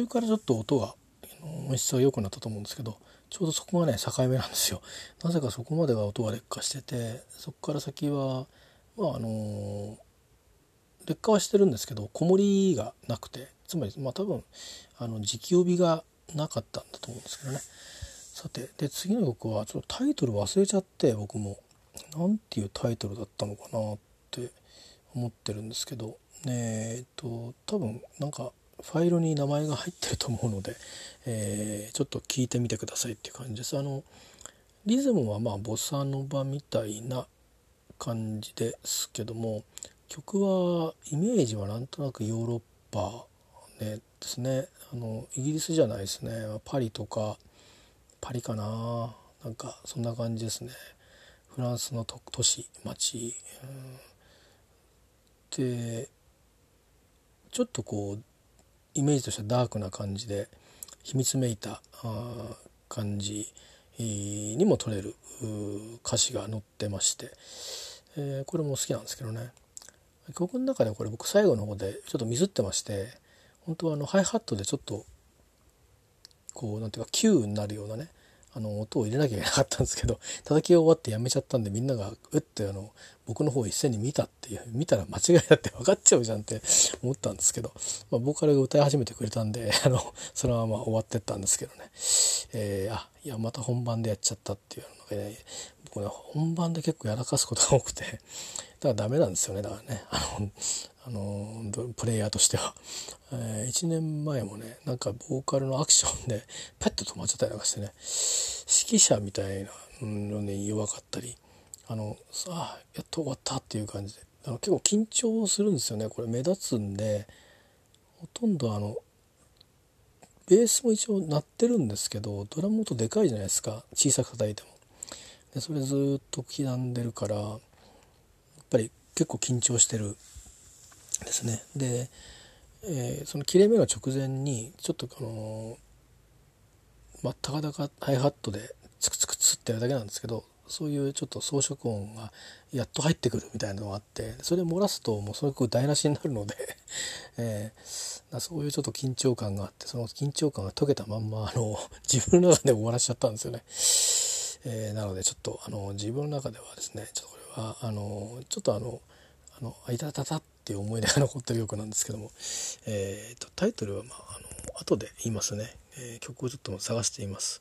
中からちょっと音が音質が良くなったと思うんですけどちょうどそこがね境目なんですよ。なぜかそこまでは音が劣化しててそこから先はまああの劣化はしてるんですけど子守がなくてつまりまあ多分あの直呼びがなかったんだと思うんですけどね。さてで次の曲はちょっとタイトル忘れちゃって僕も。なんていうタイトルだったのかなって思ってるんですけどえーっと多分なんかファイルに名前が入ってると思うので、えーちょっと聞いてみてくださいっていう感じです。あのリズムはまあボサノバみたいな感じですけども曲はイメージはなんとなくヨーロッパ、ね、ですね。あのイギリスじゃないですね。パリとかパリかな。なんかそんな感じですね。フランスの都市町、うん。でちょっとこうイメージとしてはダークな感じで秘密めいた感じにも取れる歌詞が載ってまして、えーこれも好きなんですけどね。曲の中でこれ僕最後の方でちょっとミスってまして本当はあのハイハットでちょっとこうなんていうか Q になるようなねあの音を入れなきゃいけなかったんですけど 叩き終わってやめちゃったんでみんながうってあの僕の方を一斉に見たっていう 見たら間違いだって分かっちゃうじゃんって 思ったんですけど、まあ、ボーカルが歌い始めてくれたんであのそのまま終わってったんですけどね、えーあいやまた本番でやっちゃったっていうのがね僕ね本番で結構やらかすことが多くてだからダメなんですよねだからね。あのあのプレイヤーとしては、え1年前もねなんかボーカルのアクションでパッと止まっちゃったりなんかしてね指揮者みたいなのに弱かったりあのさあやっと終わったっていう感じであの結構緊張するんですよねこれ。目立つんでほとんどあのベースも一応鳴ってるんですけどドラム音でかいじゃないですか。小さく叩いても。でそれずっと刻んでるからやっぱり結構緊張してる。ですね。で、えーその切れ目の直前にちょっとこのまあたかだかハイハットでツクツクツってやるだけなんですけどそういうちょっと装飾音がやっと入ってくるみたいなのがあってそれ漏らすともうその曲台無しになるので、えーそういうちょっと緊張感があってその緊張感が解けたまんまあの自分の中で終わらしちゃったんですよね。えーなのでちょっとあの自分の中ではですねちょっとこれはあのちょっとあの「あのいたたた」っていう思い出が残ってる曲なんですけども、えーとタイトルはまああの後で言いますね、えー曲をちょっと探しています。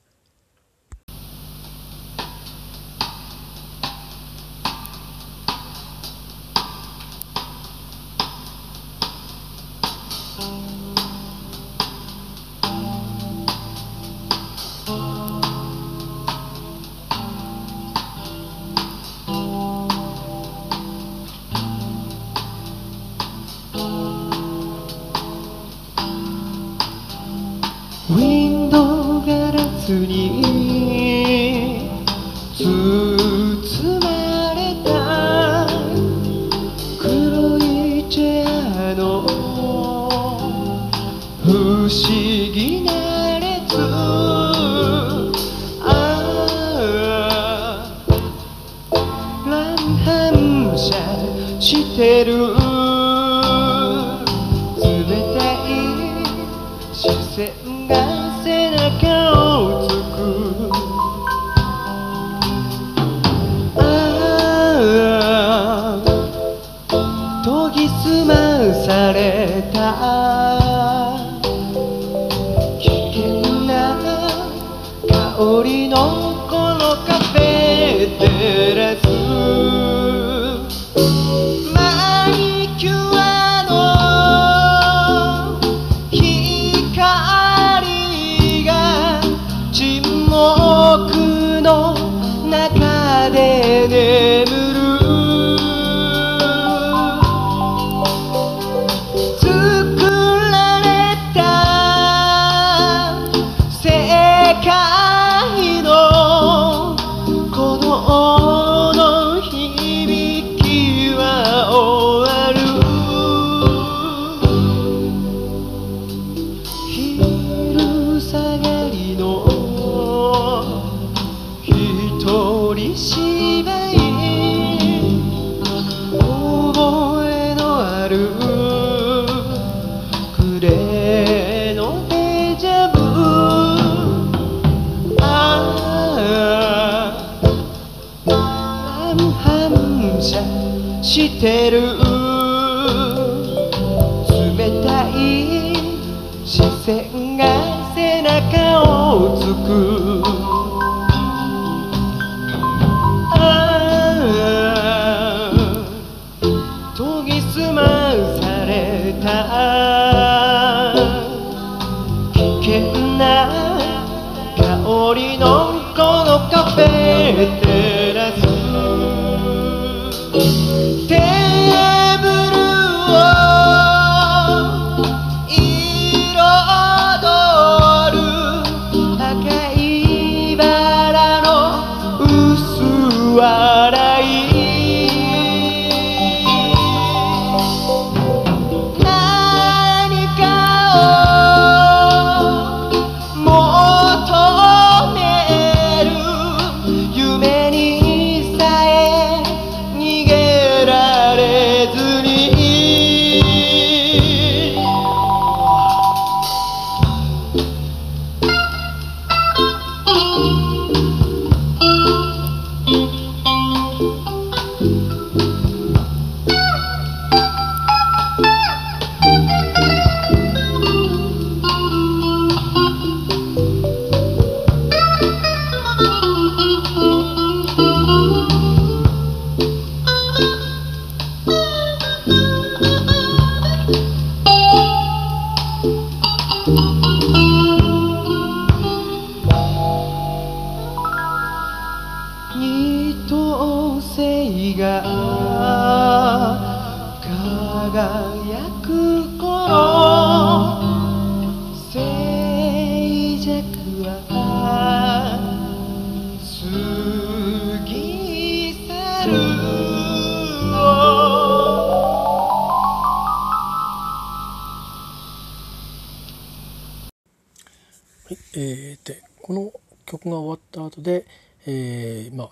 えーでこの曲が終わった後で、えーまあ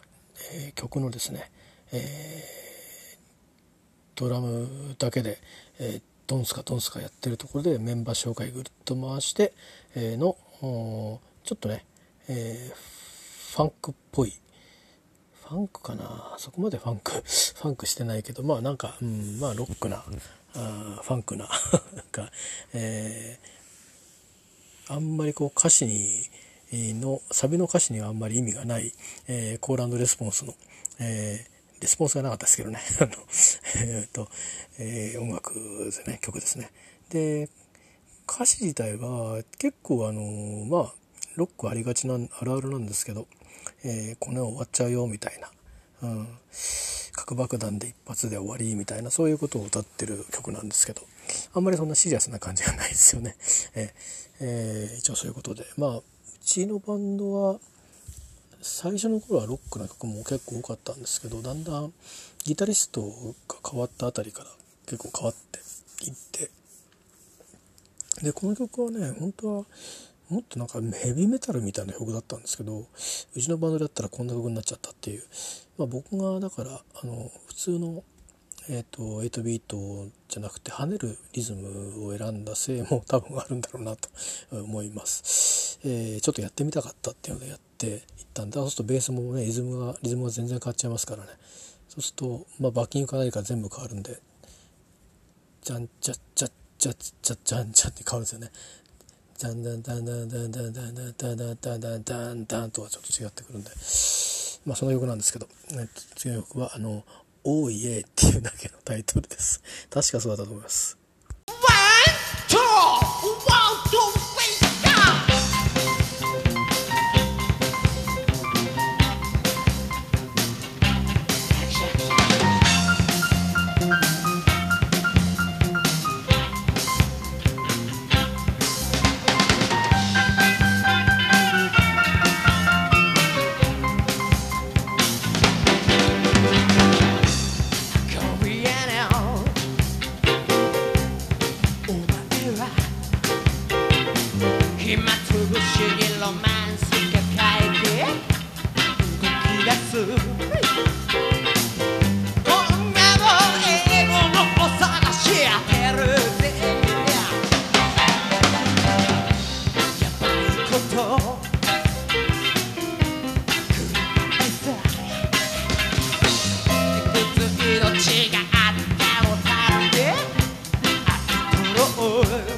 えー曲のですね、えドラムだけで、えードンスカドンスカやってるところでメンバー紹介ぐるっと回して、えのちょっとね、えファンクっぽいファンクかな？そこまでファンク ファンクしてないけどまあなんか、うん、まあロックなあファンクな なんか、えーあんまりこう歌詞にのサビの歌詞にはあんまり意味がない、えーコールレスポンスの、えーレスポンスがなかったですけどね。あの、えーとえー音楽ですね。曲ですね。で歌詞自体は結構あのまあロックありがちなあるあるなんですけど、えーこの世終わっちゃうよみたいな、うん、核爆弾で一発で終わりみたいなそういうことを歌ってる曲なんですけど。あんまりそんなシリアスな感じがないですよね。ええー一応そういうことで。まあうちのバンドは最初の頃はロックな曲も結構多かったんですけどだんだんギタリストが変わったあたりから結構変わっていって。でこの曲はね本当はもっとなんかヘビーメタルみたいな曲だったんですけどうちのバンドだったらこんな曲になっちゃったっていう、まあ、僕がだからあの普通の、えー、と8ビートじゃなくて跳ねるリズムを選んだせいも多分あるんだろうなと思います、えーちょっとやってみたかったっていうのでやっていったんでそうするとベースもねリズムがリズムが全然変わっちゃいますからね。そうすると、まあ、バッキングか何か全部変わるんでじゃんじゃっじゃっじゃっじゃっじゃんじゃって変わるんですよね。ダンダンダンダンダンダンダンダンダンダンダンダンダンダンとはちょっと違ってくるんで。まあその曲なんですけど、えっと、次の曲はあの「おーいえ」っていうだけのタイトルです。確かそうだったと思います。出す女の英語のお探し当てるぜやばいこといがあっんで。あ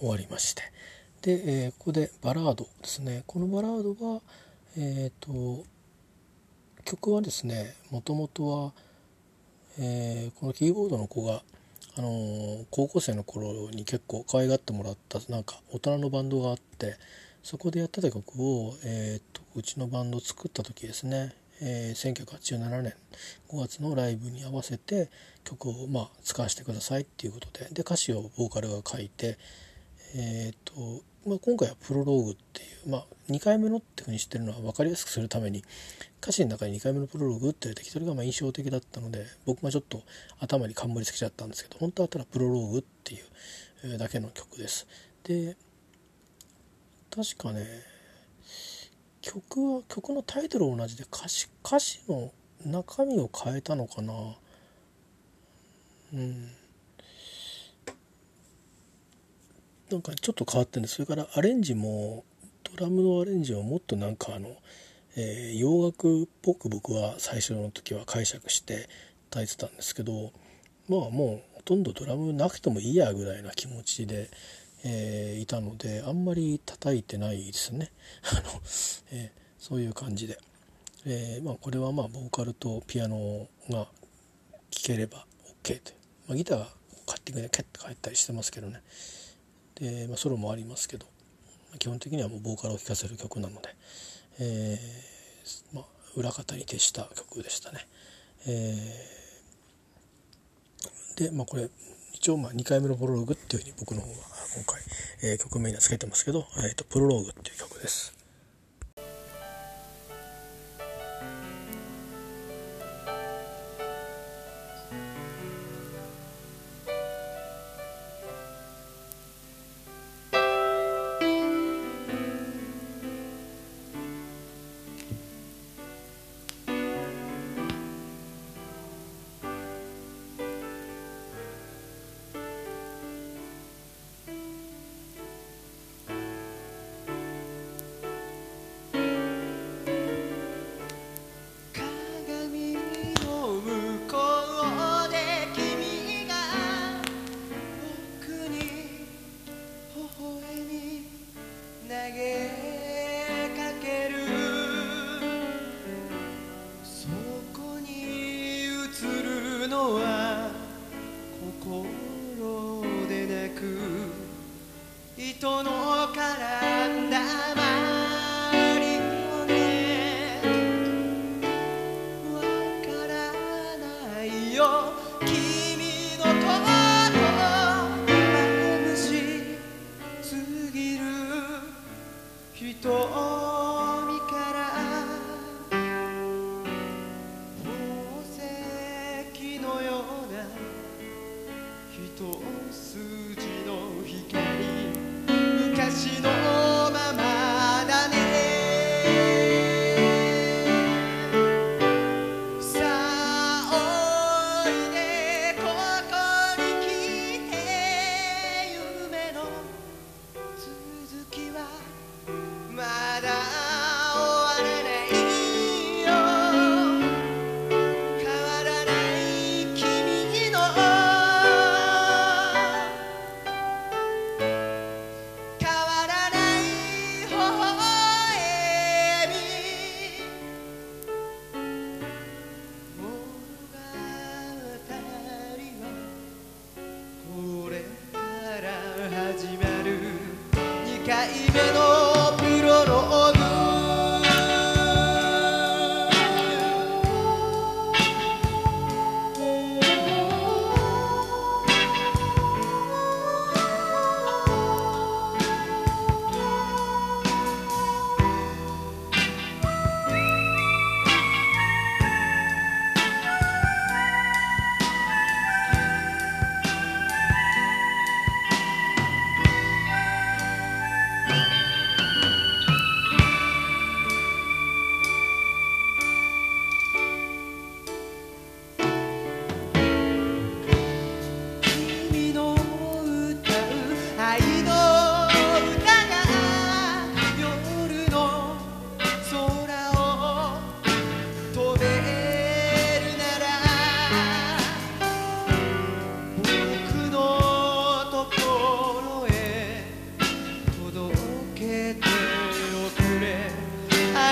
終わりまして。で、えーここでバラードですね。このバラードはえっ、と曲はですねもともとは、えーこのキーボードの子が、あのー高校生の頃に結構可愛がってもらったなんか大人のバンドがあってそこでやってた曲を、えーとうちのバンド作った時ですね、えー1987年5月のライブに合わせて曲を、まあ、使わせてくださいっていうことで。で歌詞をボーカルが書いて、えーとまあ、今回はプロローグっていう、まあ、2回目のっていうふうにしてるのは分かりやすくするために歌詞の中に2回目のプロローグって入れてきそれがまあ印象的だったので僕がちょっと頭に冠つけちゃったんですけど本当はただプロローグっていうだけの曲です。で確かね曲は曲のタイトル同じで歌詞歌詞の中身を変えたのかなうんなんかちょっと変わってるんでそれからアレンジもドラムのアレンジをもっとなんかあの、えー洋楽っぽく僕は最初の時は解釈して炊いてたんですけどまあもうほとんどドラムなくてもいいやぐらいな気持ちで、えーいたのであんまり叩いてないですね。あの、えーそういう感じで、えーまあ、これはまあボーカルとピアノが聴ければ OK という、まあ、ギターはカッティングでキャッと入ったりしてますけどね。で、まあ、ソロもありますけど基本的にはもうボーカルを聴かせる曲なので、えーまあ、裏方に徹した曲でしたね。えーで、まあ、これ一応まあ2回目のプロローグっていうふうに僕の方は今回、えー曲名にはつけてますけど、えー、とプロローグっていう曲です。「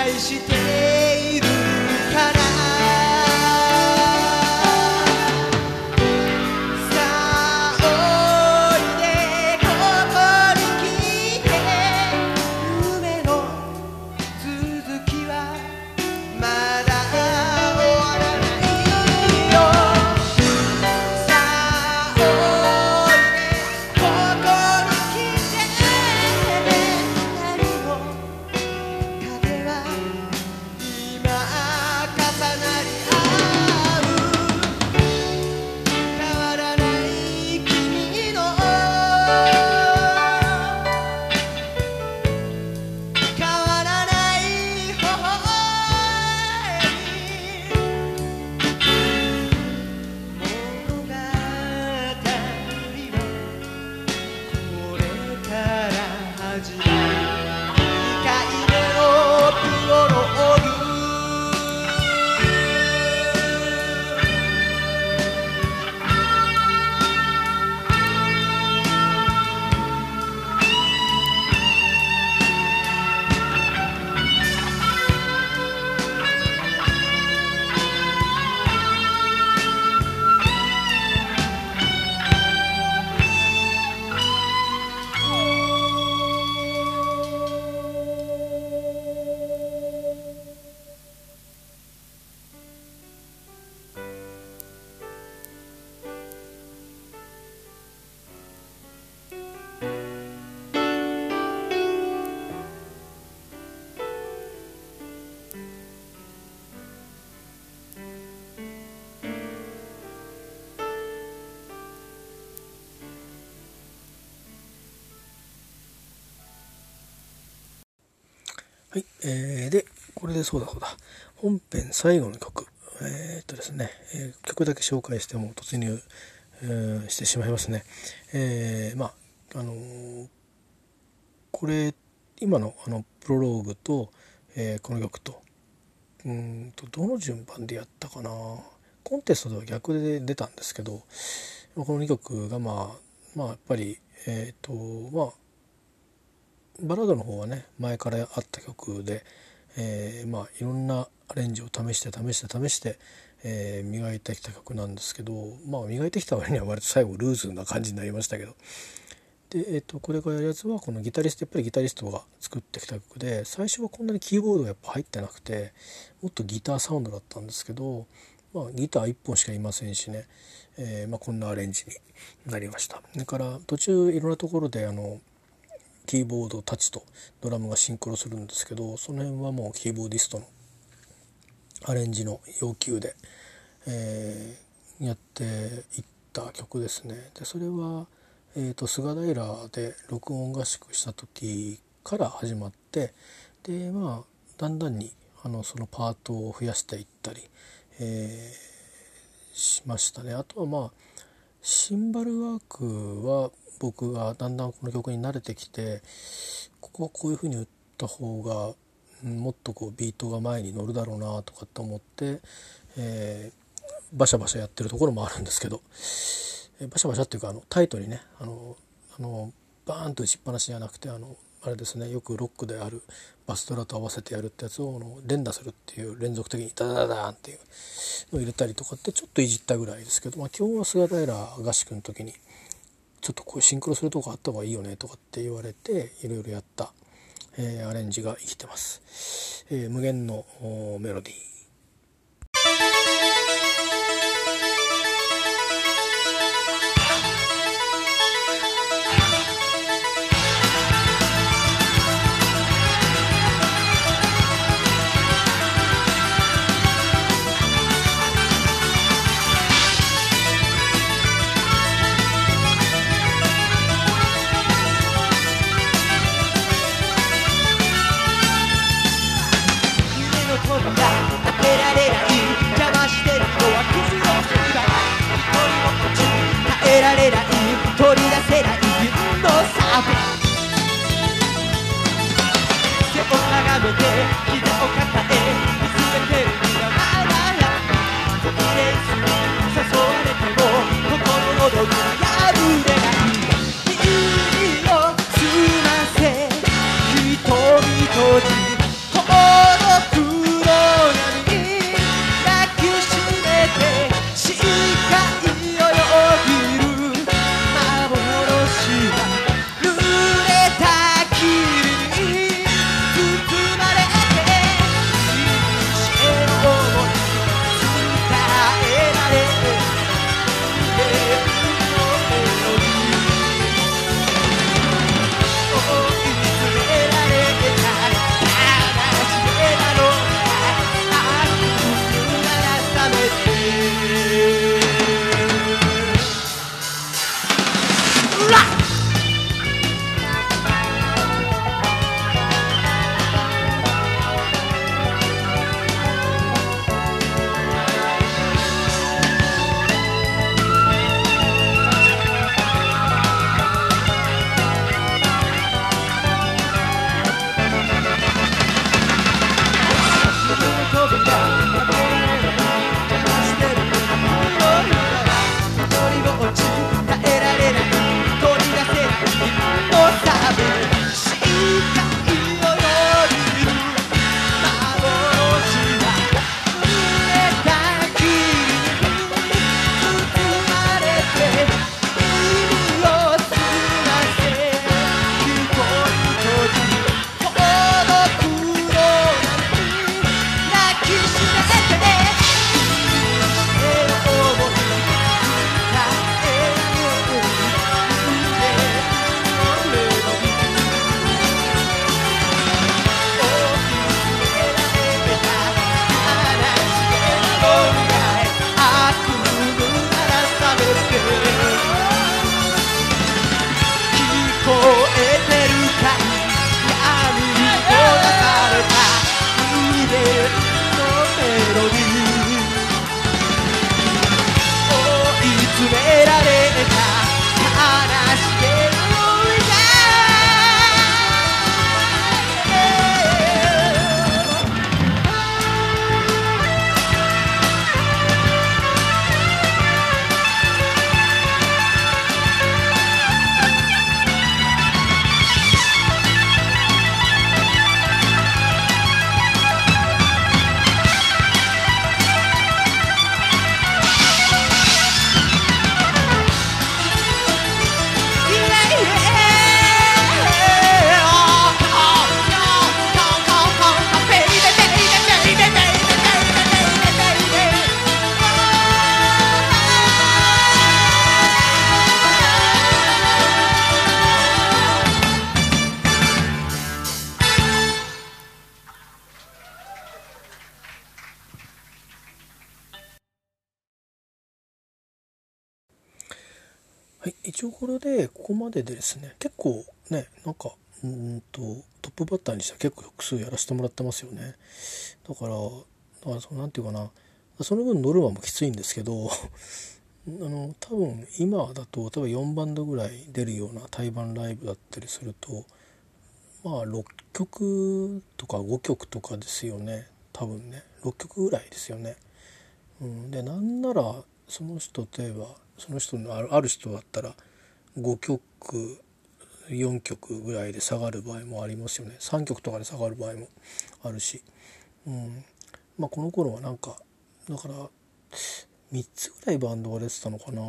愛してそうだそうだ。本編最後の曲。えーっとですね、えー曲だけ紹介しても突入、えーしてしまいますね。えーまああのこれ今のあのプロローグと、えーこの曲とうんとどの順番でやったかな。コンテストでは逆で出たんですけどこの2曲がまあまあやっぱりえっ、とまあバラードの方はね前からあった曲で、えーまあいろんなアレンジを試して試して試して、えー磨いてきた曲なんですけどまあ磨いてきた割には割と最後ルーズな感じになりましたけどで、えー、とこれからやるやつはこのギタリストやっぱりギタリストが作ってきた曲で最初はこんなにキーボードがやっぱ入ってなくてもっとギターサウンドだったんですけど、まあ、ギター1本しかいませんしね、えーまあ、こんなアレンジになりました。だから途中いろんなところであのキーボードたちとドラムがシンクロするんですけどその辺はもうキーボーディストのアレンジの要求で、えーやっていった曲ですね。でそれは、えー、と菅平で録音合宿した時から始まってでまあだんだんにあのそのパートを増やしていったり、えーしましたね。あとはまあシンバルワークは僕がだんだんこの曲に慣れてきてここはこういう風に打った方がもっとこうビートが前に乗るだろうなとかって思って、えーバシャバシャやってるところもあるんですけど、えーバシャバシャっていうかあのタイトにねあのあのバーンと打ちっぱなしじゃなくてあのあれですねよくロックであるバスドラと合わせてやるってやつをあの連打するっていう連続的にダダダダーンっていうのを入れたりとかってちょっといじったぐらいですけど、まあ、今日は菅平合宿の時にちょっとこうシンクロするとこあった方がいいよねとかって言われていろいろやった、えーアレンジが生きてます、えー無限のメロディー。自分のサーブ背を眺めて膝を抱えまでですね。結構ねなんかうんとトップバッターにしては結構複数やらせてもらってますよね。だからだからそのなんていうかな。その分ノルマもきついんですけど あの多分今だと多分4バンドぐらい出るような対バンライブだったりするとまあ6曲とか5曲とかですよね。多分ね。6曲ぐらいですよね。うん、でなんならその人例えばその人のある人だったら5曲4曲ぐらいで下がる場合もありますよね。3曲とかで下がる場合もあるし、うん。まあ、この頃はなんかだから3つぐらいバンドが出てたのかな。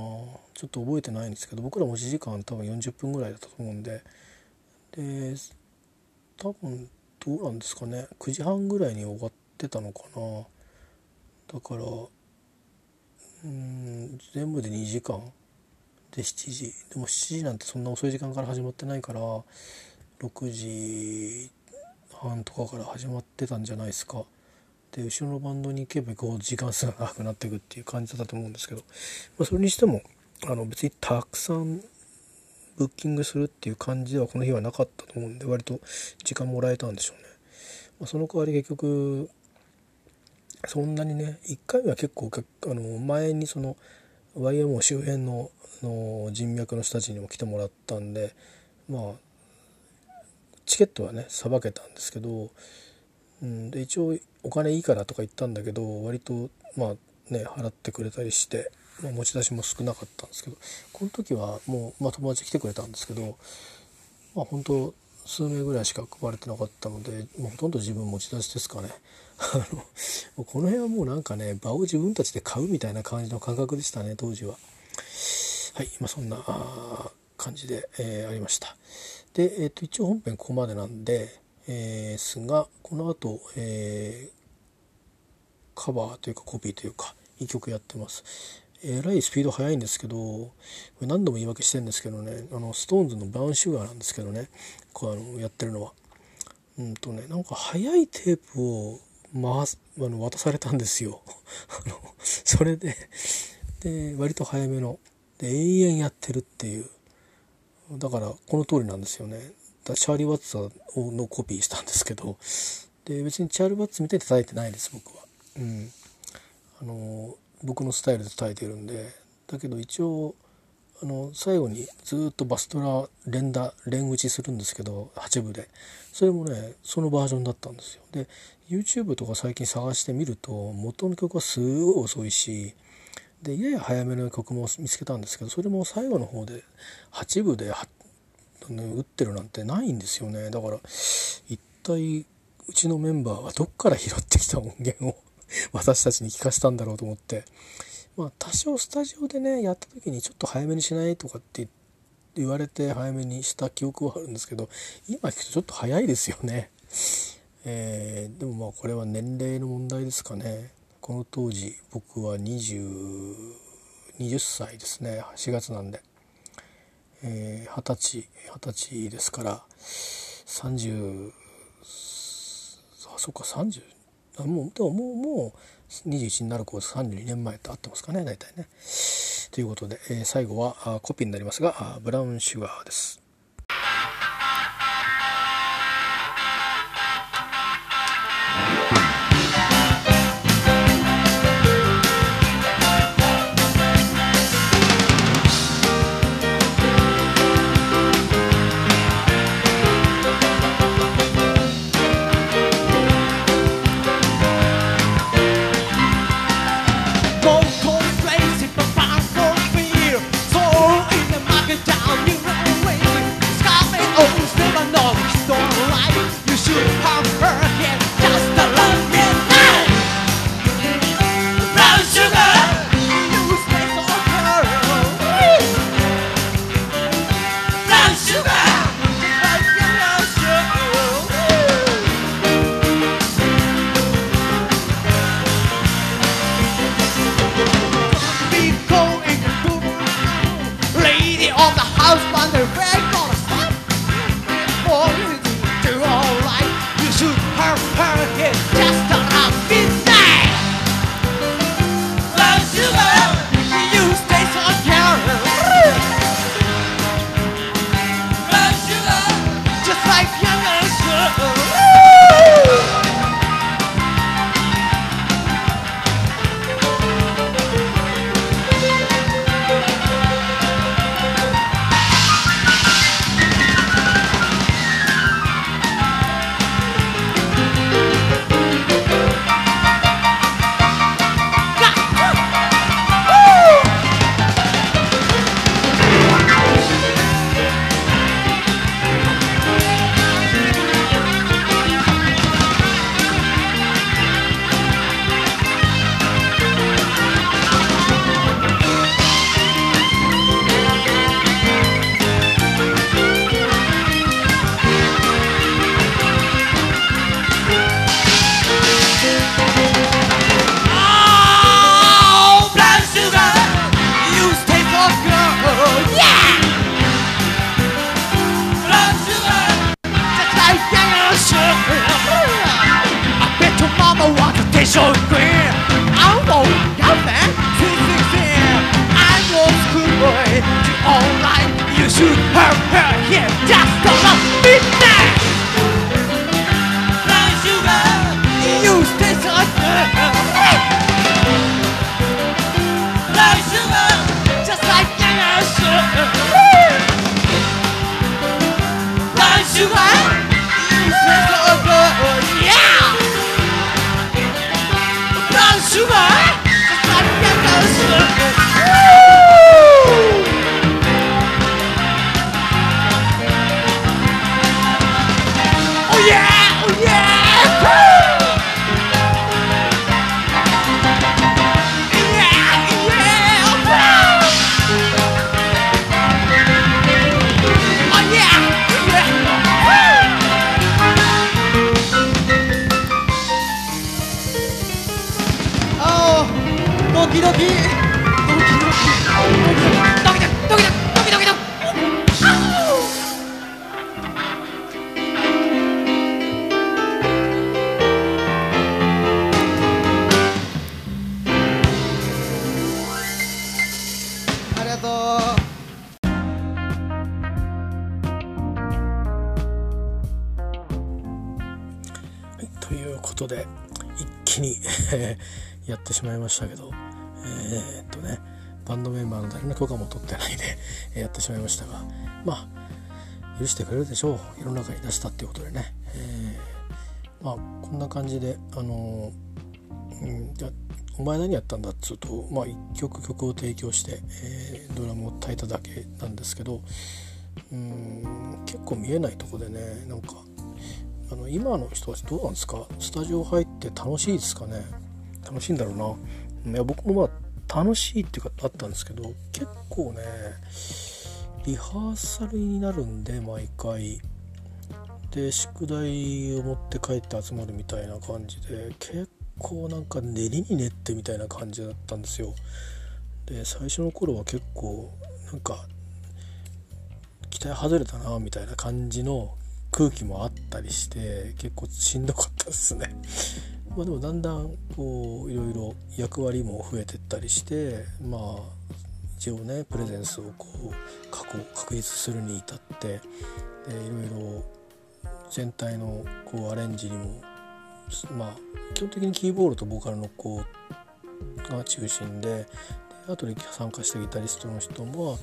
ちょっと覚えてないんですけど僕ら持ち時間多分40分ぐらいだったと思うんで。で多分どうなんですかね。9時半ぐらいに終わってたのかな。だからうん全部で2時間。で7時。でも7時なんてそんな遅い時間から始まってないから6時半とかから始まってたんじゃないですか。で後ろのバンドに行けばこう時間数が長くなっていくっていう感じだったと思うんですけど、まあ、それにしてもあの別にたくさんブッキングするっていう感じではこの日はなかったと思うんで割と時間もらえたんでしょうね、まあ、その代わり結局そんなにね1回目は結構あの前にその YMO 周辺のの人脈の人たちにも来てもらったんでまあチケットはねさばけたんですけど、うん、で一応お金いいからとか言ったんだけど割とまあね払ってくれたりして、まあ、持ち出しも少なかったんですけどこの時はもう、まあ、友達来てくれたんですけどまあ本当数名ぐらいしか配れてなかったのでもうほとんど自分持ち出しですかね。あの この辺はもうなんかね場を自分たちで買うみたいな感じの感覚でしたね当時は。はいまあそんな感じで、えーありました。で、えー、と一応本編ここまでなんで、えーすがこの後、えーカバーというかコピーというかいい曲やってます。えらいスピード速いんですけどこれ何度も言い訳してるんですけどねあの SixTONES の「ブラウンシュガー」なんですけどねこうあのやってるのは。うんとねなんか速いテープを回すあの渡されたんですよ。あのそれでで割と早めの。で永遠やってるっていう。だからこの通りなんですよね。だチャーリー・ワッツのコピーしたんですけど。で別にチャーリー・ワッツみたいに叩いてないです僕は。うん。あの僕のスタイルで叩いてるんで。だけど一応あの最後にずっとバストラ連打連打ちするんですけど8部で。それもねそのバージョンだったんですよ。で YouTube とか最近探してみると元の曲はすごい遅いしでやや早めの曲も見つけたんですけどそれも最後の方で8部で打ってるなんてないんですよね。だから一体うちのメンバーはどっから拾ってきた音源を 私たちに聞かせたんだろうと思って。まあ多少スタジオでねやった時にちょっと早めにしないとかって言われて早めにした記憶はあるんですけど今聞くとちょっと早いですよね。えーでもまあこれは年齢の問題ですかね。この当時僕は20 20歳ですね4月なんで。えー歳二十歳ですから30あそっか30もうでももうもう21になる子32年前と合ってますかね大体ね。ということで、えー最後はあコピーになりますがブラウンシュガーです。しまいましたがまあ許してくれるでしょう。世の中に出したっていうことでね、えーまあこんな感じであのうん、じゃお前何やったんだっつうと、まあ、1曲曲を提供して、えードラムを炊いただけなんですけどうん結構見えないとこでねなんかあの今の人たちどうなんですか？スタジオ入って楽しいですかね？楽しいんだろうな。いや僕もまあ楽しいっていうかあったんですけど結構ねリハーサルになるんで毎回で宿題を持って帰って集まるみたいな感じで結構なんか練りに練ってみたいな感じだったんですよで最初の頃は結構なんか期待外れたなみたいな感じの空気もあったりして結構しんどかったですね。まあでもだんだんこういろいろ役割も増えてったりしてまあ一応ねプレゼンスをこう確確立するに至ってでいろいろ全体のこうアレンジにもまあ基本的にキーボードとボーカルの子が中心でで後で参加したギタリストの人も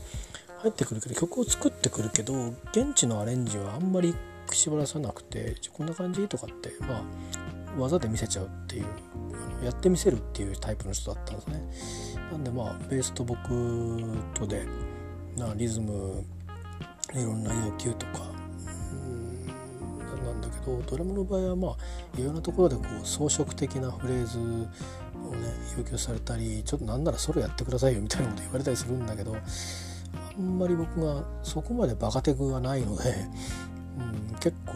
入ってくるけど曲を作ってくるけど現地のアレンジはあんまり縛らさなくてこんな感じとかってまあ技で見せちゃうっていうやってみせるっていうタイプの人だったんですね。なんでまあベースと僕とでなリズムいろんな要求とかうんなんだけどドラムの場合はまあいろんなところでこう装飾的なフレーズをね要求されたりちょっとなんならソロやってくださいよみたいなこと言われたりするんだけどあんまり僕がそこまでバカテクがないので、うん、結構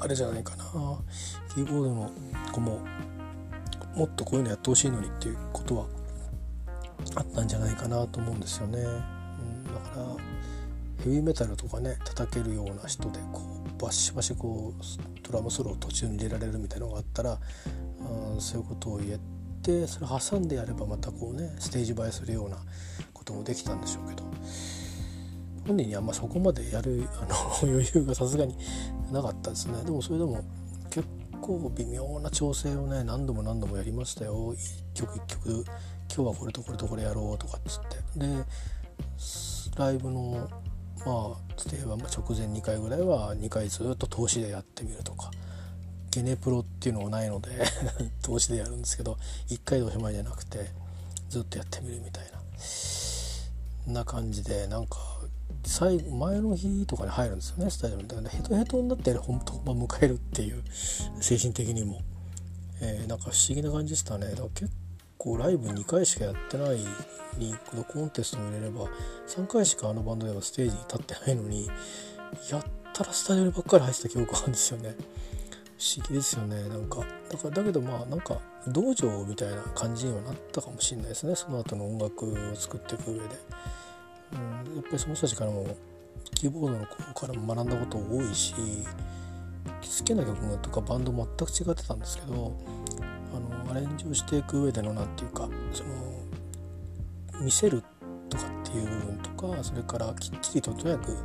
あれじゃないかな。キーボードの子ももっとこういうのやってほしいのにっていうことはあったんじゃないかなと思うんですよね。うん、だからヘビーメタルとかね叩けるような人でこうバシバシこうドラムソロを途中に入れられるみたいなのがあったら、うん、そういうことを言ってそれ挟んでやればまたこうねステージ映えするようなこともできたんでしょうけど本人にはまそこまでやるあの 余裕がさすがになかったですねでもそれでも構微妙な調整をね何度も何度もやりましたよ。一曲一曲今日はこれとこれとこれやろうとかっつって。でライブのまあ例えば直前2回ぐらいは2回ずっと通しでやってみるとか。ゲネプロっていうのがないので 通しでやるんですけど1回でおしまいじゃなくてずっとやってみるみたいな。な感じでなんか最後前の日とかに入るんですよねスタジアムだからヘトヘトになって本当本番迎えるっていう精神的にも、えーなんか不思議な感じでしたね。だから結構ライブ2回しかやってないにこのコンテストも入れれば3回しかあのバンドではステージに立ってないのにやったらスタジオにばっかり入ってた記憶があるんですよね。不思議ですよね。なんかだからだけどまあなんか道場みたいな感じにはなったかもしれないですね。その後の音楽を作っていく上で、うん、やっぱりその人たちからもキーボードの子からも学んだこと多いし好きな曲とかバンド全く違ってたんですけどあのアレンジをしていく上での何て言うかその見せるとかっていう部分とかそれからきっちりととにかく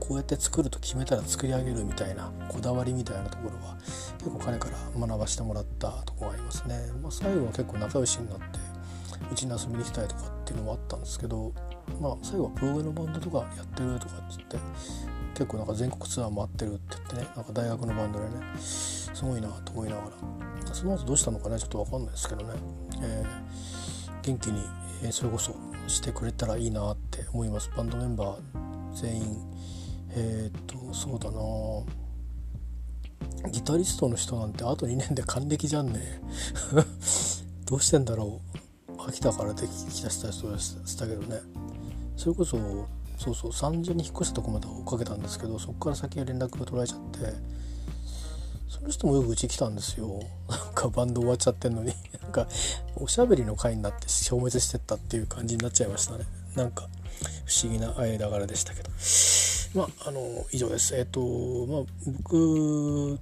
こうやって作ると決めたら作り上げるみたいなこだわりみたいなところは結構彼から学ばしてもらったとこがありますね。まあ、最後は結構仲良しになってうちに遊びに来たりとかっていうのもあったんですけど、まあ、最後はプログのバンドとかやってるとかっつって結構なんか全国ツアー回ってるって言ってねなんか大学のバンドでねすごいなと思いながらその後どうしたのかねちょっと分かんないですけどね、えー、元気に、え、それこそしてくれたらいいなって思います。バンドメンバー全員えー、っとそうだな。ギタリストの人なんてあと2年で還暦じゃんね。どうしてんだろう。秋田からできた人でしたけどね。それこそそうそう三女に引っ越したとこまで追っかけたんですけどそこから先は連絡が取られちゃってその人もよくうち来たんですよ。なんかバンド終わっちゃってんのに。なんかおしゃべりの会になって消滅してったっていう感じになっちゃいましたね。なんか不思議な間柄でしたけど。まああの以上です。えっ、とまあ僕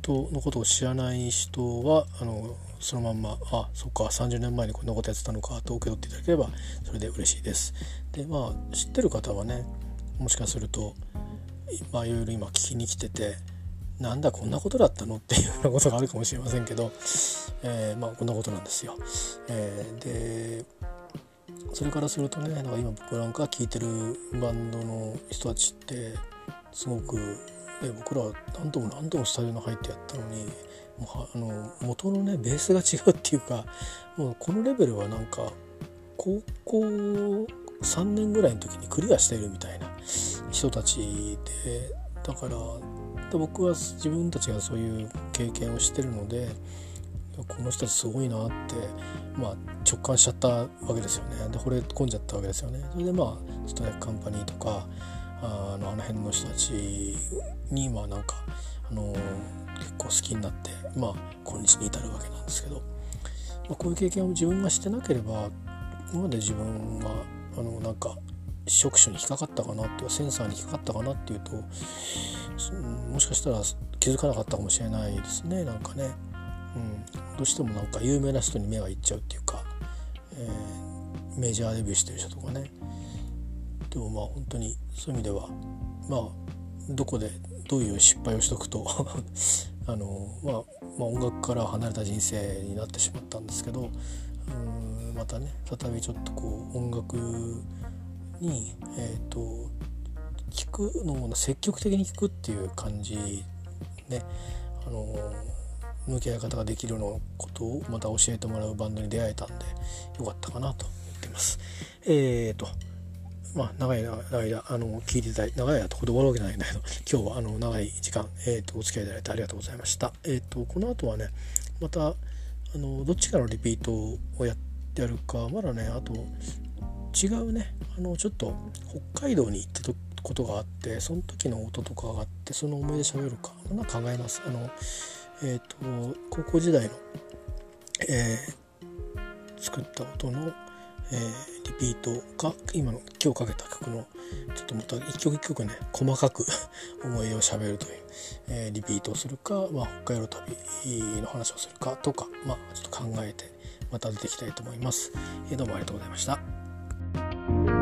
とのことを知らない人はあのそのまんまあそっか30年前にこんなことやってたのかと受け取っていただければそれで嬉しいです。でまあ知ってる方はねもしかするとまあいろいろ今聞きに来ててなんだこんなことだったの？っていうようなことがあるかもしれませんけど、えー、まあこんなことなんですよ。えー、でそれからするとねだか今僕なんか聴いてるバンドの人たちってすごく、ね、僕ら何度も何度もスタジオに入ってやったのにもうあの元のねベースが違うっていうかもうこのレベルはなんか高校3年ぐらいの時にクリアしてるみたいな人たちでだから僕は自分たちがそういう経験をしてるのでこの人たちすごいなって、まあ、直感しちゃったわけですよね。で惚れ込んじゃったわけですよね。それでまあストライクカンパニーとかあのあの辺の人たちにまあなんかあの結構好きになってまあ今日に至るわけなんですけど、まあ、こういう経験を自分がしてなければ今まで自分があのなんか触手に引っかかったかなっていうセンサーに引っかかったかなっていうともしかしたら気づかなかったかもしれないですねなんかね、うん、どうしてもなんか有名な人に目がいっちゃうっていうか、えー、メジャーデビューしてる人とかね。でもまあ本当にそういう意味ではまあどこでどういう失敗をしとくと あの、まあ、まあ音楽から離れた人生になってしまったんですけどうんまたね再びちょっとこう音楽にえ、ー、と聞くのも積極的に聞くっていう感じねあの向き合い方ができるのことをまた教えてもらうバンドに出会えたんでよかったかなと思ってます。えーとまあ、長い間あの聞いていただいて長い間とほど終わるわけないんだけど今日はあの長い時間、えーと、お付き合いいただいてありがとうございました。えーと、この後はねまたあのどっちかのリピートをやってやるかまだねあと違うねあのちょっと北海道に行ったことがあってその時の音とかがあってその思い出喋るかまだ考えます。あのえーと、高校時代の、えー、作った音の、えー、リピートが今の今日かけた曲のちょっとまた一曲一曲ね細かく 思いをしゃべるという、えー、リピートをするか、まあ、北海道旅の話をするかとか、まあ、ちょっと考えてまた出てきたいと思います。えー、どうもありがとうございました。